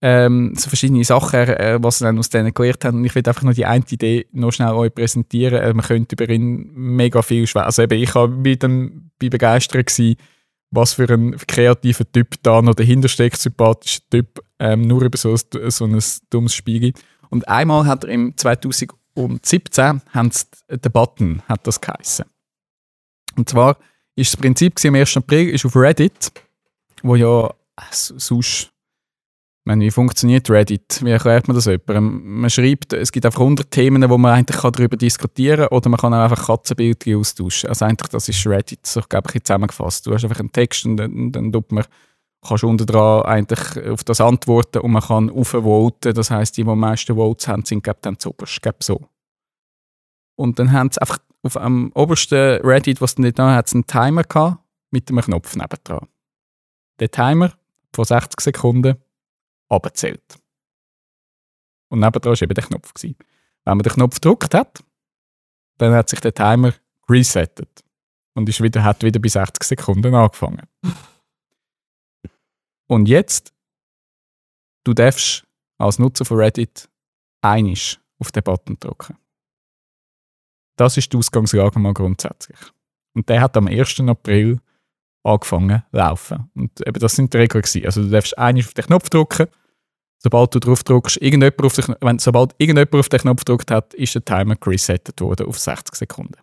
ähm, so verschiedene Sachen, äh, was er dann aus denen gelernt hat. Und ich will einfach nur die eine Idee noch schnell euch präsentieren. Äh, man könnte über ihn mega viel schwätzen. Also eben, ich war begeistert gewesen, was für ein kreativer Typ da noch dahinter steckt, sympathischer Typ, ähm, nur über so ein, so ein dummes Spiel. Und einmal hat er im 2017 haben den Button hat das geheißen. Und zwar ist das Prinzip am 1. April ist auf Reddit, wo ja äh, sonst meine, wie funktioniert Reddit? Wie erklärt man das jemandem? Man schreibt, es gibt einfach 100 Themen, wo man eigentlich darüber diskutieren kann oder man kann auch einfach Katzenbilder austauschen. Also eigentlich, das ist Reddit, so glaube ich, zusammengefasst. Du hast einfach einen Text und dann, dann tut man, kannst unten dran eigentlich auf das antworten und man kann aufvoten. Das heisst, die, die am meisten Votes haben, sind glaube dann zuoberst, glaube so. Und dann haben sie einfach auf dem obersten Reddit, was nicht da hat, einen Timer gehabt mit einem Knopf nebendran. Der Timer von 60 Sekunden abgezählt. Und nebendran war eben der Knopf. Gewesen. Wenn man den Knopf gedrückt hat, dann hat sich der Timer resettet und ist wieder, hat wieder bei 60 Sekunden angefangen. und jetzt, du darfst als Nutzer von Reddit einisch auf den Button drücken. Das ist die Ausgangslage mal grundsätzlich. Und der hat am 1. April angefangen zu laufen. Und eben das sind die Regeln. Gewesen. Also du darfst einisch auf den Knopf drücken sobald du drauf drückst, irgendjemand auf den, wenn, sobald irgendjemand auf den Knopf gedrückt hat, ist der Timer resettet worden auf 60 Sekunden.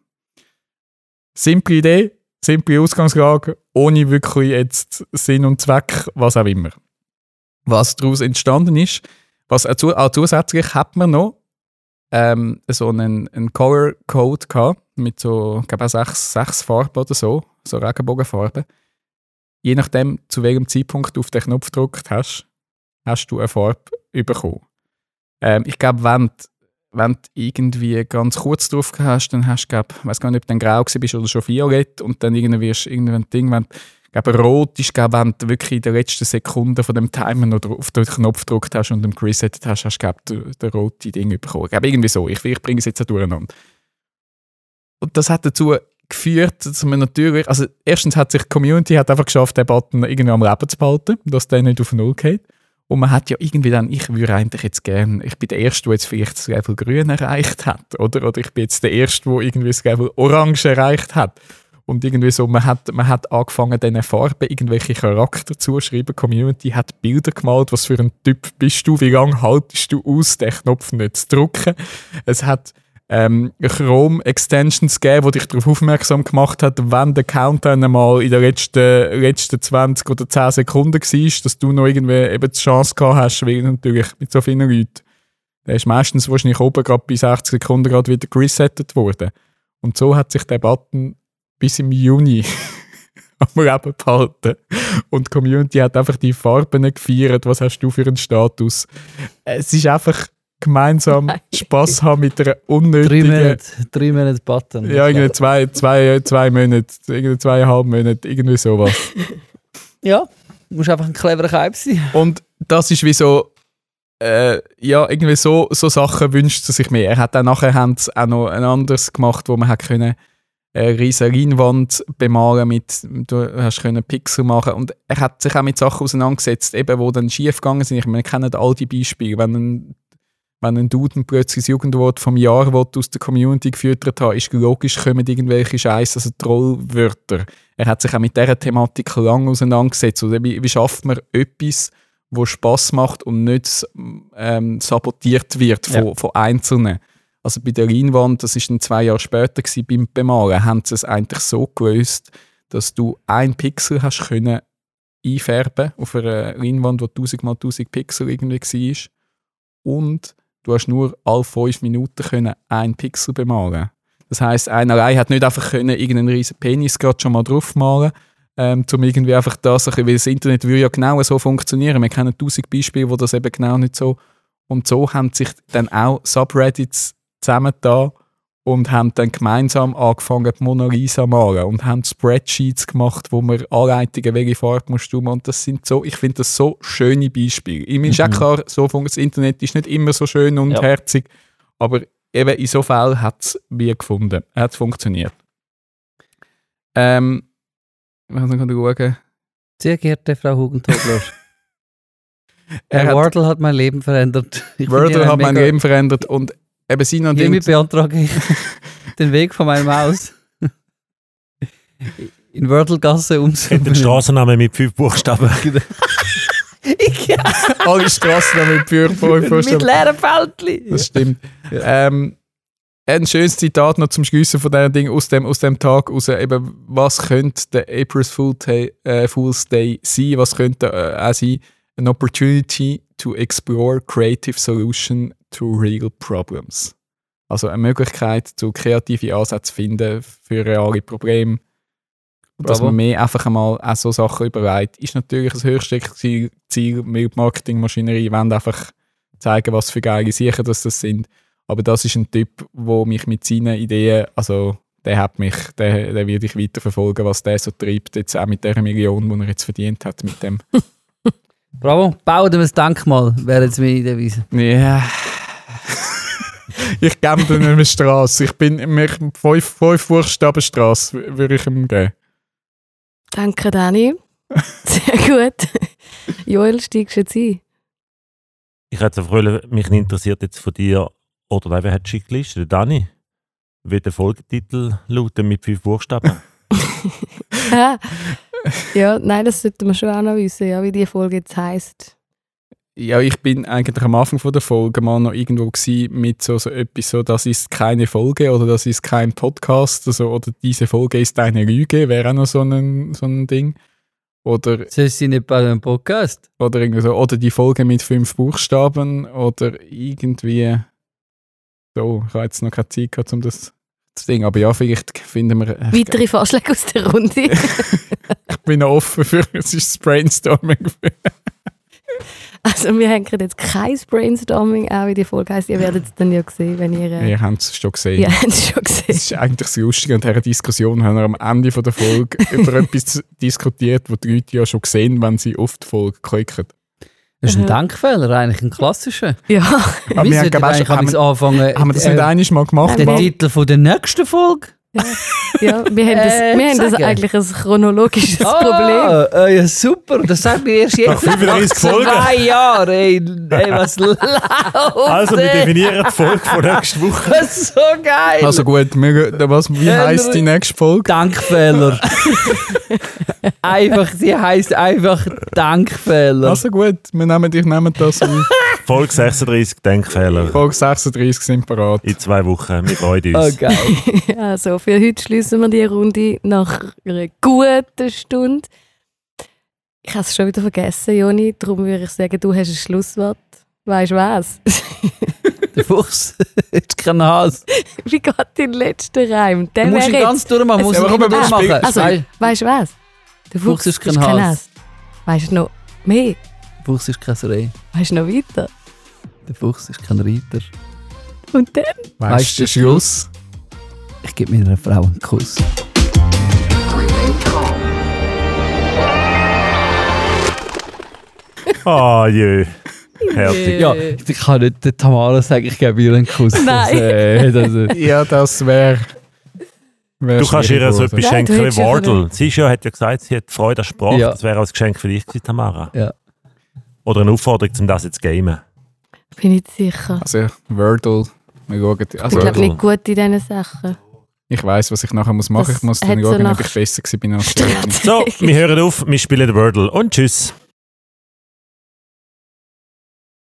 Simple Idee, simple Ausgangslage, ohne wirklich jetzt Sinn und Zweck, was auch immer. Was daraus entstanden ist, was auch zusätzlich hat man noch ähm, so einen, einen Color Code gehabt, mit so, glaube auch sechs, sechs Farben oder so, so Regenbogenfarben. Je nachdem, zu welchem Zeitpunkt du auf den Knopf gedrückt hast, hast du eine Farbe bekommen. Ähm, ich glaube, wenn, wenn du irgendwie ganz kurz drauf hast, dann hast du, ich, weiß gar nicht, ob du dann grau bist oder schon violett und dann irgendwie wirst irgendwann Ding, wenn glaube, rot ist, glaube, wenn du wirklich in der letzten Sekunde von dem Timer noch auf den Knopf gedrückt hast und im resettet hast, hast du, glaube ich, den roten Ding bekommen. Ich glaube, irgendwie so. Ich, ich bringe es jetzt durcheinander. Und das hat dazu geführt, dass man natürlich, also erstens hat sich die Community hat einfach geschafft, den Button irgendwie am Leben zu behalten, dass der nicht auf Null geht. Und man hat ja irgendwie dann, ich würde eigentlich jetzt gerne, ich bin der Erste, der jetzt vielleicht das Level Grün erreicht hat, oder? Oder ich bin jetzt der Erste, der irgendwie das Level Orange erreicht hat. Und irgendwie so, man hat, man hat angefangen, diesen Farben irgendwelche Charakter zuschreiben. Die Community hat Bilder gemalt, was für ein Typ bist du, wie lange haltest du aus, den Knopf nicht zu drücken. Es hat ähm, Chrome-Extensions gegeben, die dich darauf aufmerksam gemacht hat, wenn der Countdown einmal in den letzten, letzten 20 oder 10 Sekunden war, dass du noch irgendwie eben die Chance gehabt hast, weil natürlich mit so vielen Leuten. Der ist meistens wahrscheinlich oben gerade bei 60 Sekunden gerade wieder resettet worden. Und so hat sich der Button bis im Juni am Leben behalten. Und die Community hat einfach die Farben gefeiert. Was hast du für einen Status? Es ist einfach gemeinsam Nein. Spaß haben mit einer Drei unnötigen Monate, drei Monate Button. ja, irgendwie zwei, zwei, zwei Monate, irgendwie zweieinhalb Monate, irgendwie sowas. Ja, du musst einfach ein cleverer Kaib sein. Und das ist wie so, äh, ja, irgendwie so, so Sachen wünscht er sich mehr. Er hat dann nachher haben auch noch ein anderes gemacht, wo man hat können eine riesige Leinwand bemalen mit, du hast können Pixel machen und er hat sich auch mit Sachen auseinandergesetzt, eben, wo dann schief gegangen sind. Ich meine, wir kennen all die Beispiele, wenn ein, wenn ein Dude plötzlich das Jugendwort vom Jahr will, aus der Community gefüttert hat, ist logisch, kommen irgendwelche Scheiße, also Trollwörter. Er hat sich auch mit dieser Thematik lang auseinandergesetzt. Also, wie, wie schafft man etwas, wo Spaß macht und nicht ähm, sabotiert wird von, Ja. von Einzelnen. Also bei der Leinwand, das ist dann zwei Jahre später gewesen, beim Bemalen, haben sie es eigentlich so gelöst, dass du ein Pixel hast können einfärben auf einer Leinwand, wo 1000 mal 1000 Pixel irgendwie war. Und du hast nur alle fünf Minuten können ein Pixel bemalen. Das heißt, einer allein hat nicht einfach können irgendeinen riesen Penis gerade schon mal draufmalen, ähm, um irgendwie einfach das, weil das Internet würde ja genau so funktionieren. Wir kennen tausend Beispiele, wo das eben genau nicht so. Und so haben sich dann auch Subreddits zusammengetan und haben dann gemeinsam angefangen, die Mona Lisa zu malen und haben Spreadsheets gemacht, wo man Anleitungen, welche Farbe musst du machen. Und das sind so, ich finde das so schöne Beispiele. Ich meine, ist auch klar, so das Internet ist nicht immer so schön und Ja. herzig, aber eben in so Fällen hat es wie gefunden, hat es funktioniert. Ähm, ich muss noch schauen. Sehr geehrte Frau Hugentobler, Er Herr hat, Wardle hat mein Leben verändert. Ich Wordle hat mein Leben verändert und eben noch Hiermit beantrage ich den Weg von meinem Haus in Wörtelgasse Den umzuführen. Straßennamen mit fünf Buchstaben. Ich- alle Straßen mit Bücher Mit leeren Fältchen. Das stimmt. Ähm, ein schönes Zitat noch zum Schliessen von diesem Ding aus dem, aus dem Tag raus. Eben, was könnte der April's Fool Day, äh, Fool's Day sein? Was könnte äh, auch sein? An opportunity to explore creative solution to real problems. Also eine Möglichkeit, zu kreative Ansätze zu finden für reale Probleme. Dass Bravo. man mehr einfach einmal auch so Sachen überlegt, ist natürlich das höchste Ziel, die Marketingmaschinerie wollen einfach zeigen, was für geile das, das sind. Aber das ist ein Typ, der mich mit seinen Ideen, also der hat mich, der, der wird ich weiterverfolgen, was der so treibt, jetzt auch mit der Million, die er jetzt verdient hat mit dem. Bravo, bauen wir ein Denkmal, wäre jetzt meine Devise. Ja. ich gebe ihm eine Straße. Ich bin mir fünf, fünf Buchstaben Straße würde ich ihm geben. Danke, Dani. Sehr gut. Joel, steigst du jetzt ein? Ich hätte wollen, mich interessiert jetzt von dir, oder nein, wer hat die Liste? Der Dani. Wie der Folgetitel lautet mit fünf Buchstaben. Ja, nein, das sollten wir schon auch noch wissen, ja, wie die Folge jetzt heisst. Ja, ich bin eigentlich am Anfang von der Folge mal noch irgendwo gsi mit so, so etwas so, das ist keine Folge oder das ist kein Podcast also, oder diese Folge ist eine Lüge, wäre auch noch so ein, so ein Ding. Oder, Das ist sie nicht bei einem Podcast. oder irgendwie so, oder die Folge mit fünf Buchstaben oder irgendwie so, ich habe jetzt noch keine Zeit gehabt, um das zu Ding, aber ja, vielleicht finden wir, äh, Weitere Vorschläge aus der Runde. ich bin noch offen für, es ist das Brainstorming. also wir haben gerade jetzt kein Brainstorming, auch wie die Folge heisst. Ihr werdet es dann ja sehen, wenn ihr... Äh, Ihr habt es schon gesehen. ihr habt es schon gesehen. Das ist eigentlich das Lustige an dieser Diskussion. Haben wir am Ende von der Folge über etwas diskutiert, was die Leute ja schon sehen, wenn sie auf die Folge klicken. Das ist ein. Denkfehler, eigentlich ein klassischer. Ja, Aber wir haben, haben, anfangen, haben wir das nicht äh, einmal mal gemacht? Den? Titel von der nächsten Folge? ja wir haben, das, Äh, wir haben das eigentlich ein chronologisches Problem. Ah, äh, ja, super. Das sagt mir erst jetzt. Nach 35 Folgen. zwei Jahren. Ey, ey was läuft? Also, wir definieren die Folge von nächster Woche. Das ist so geil. Also gut, wir, was, wie heisst die nächste Folge? Denkfehler. einfach, sie heisst einfach Denkfehler. Also gut, wir nehmen, ich nehme das auf. Folge 36, Denkfehler. Folge 36 sind parat. In zwei Wochen. Wir freuen Oh, uns. geil. Also für heute schließen wir die Runde nach einer guten Stunde. Ich habe es schon wieder vergessen, Joni. Darum würde ich sagen, du hast ein Schlusswort. Weißt du was? Der Fuchs ist kein Hase. Wie geht dein letzter Reim? Der Du musst ihn ganz durchmachen. Musst Ja, aber komm, wir durchmachen. Also, weißt du was? Der Fuchs ist kein Hase. Weißt du noch mehr? der Fuchs ist kein Reh. Weißt du noch weiter? Der Fuchs ist kein Reiter. Und dann? Weißt Weißt du, Schluss? Ich gebe meiner Frau einen Kuss. Ah, jö. Herzig. Ja, ich kann nicht der Tamara sagen, ich gebe ihr einen Kuss. Nein. Das, äh, das, äh, Ja, das wäre. Wär Du kannst ihr so etwas schenken wie Wardle. Sie ist ja, hat ja gesagt, sie hat Freude an Sprache. Ja. Das wäre auch ein Geschenk für dich gewesen, Tamara. Ja. Oder eine Aufforderung, um das jetzt zu gamen. Bin ich sicher. Also, Wordle. Wir schauen. Ich Also, glaube nicht gut in diesen Sachen. ich weiß, was ich nachher muss machen Das Ich muss dann so schauen, ob nach ich besser war als. So, wir hören auf, wir spielen Wordle und tschüss.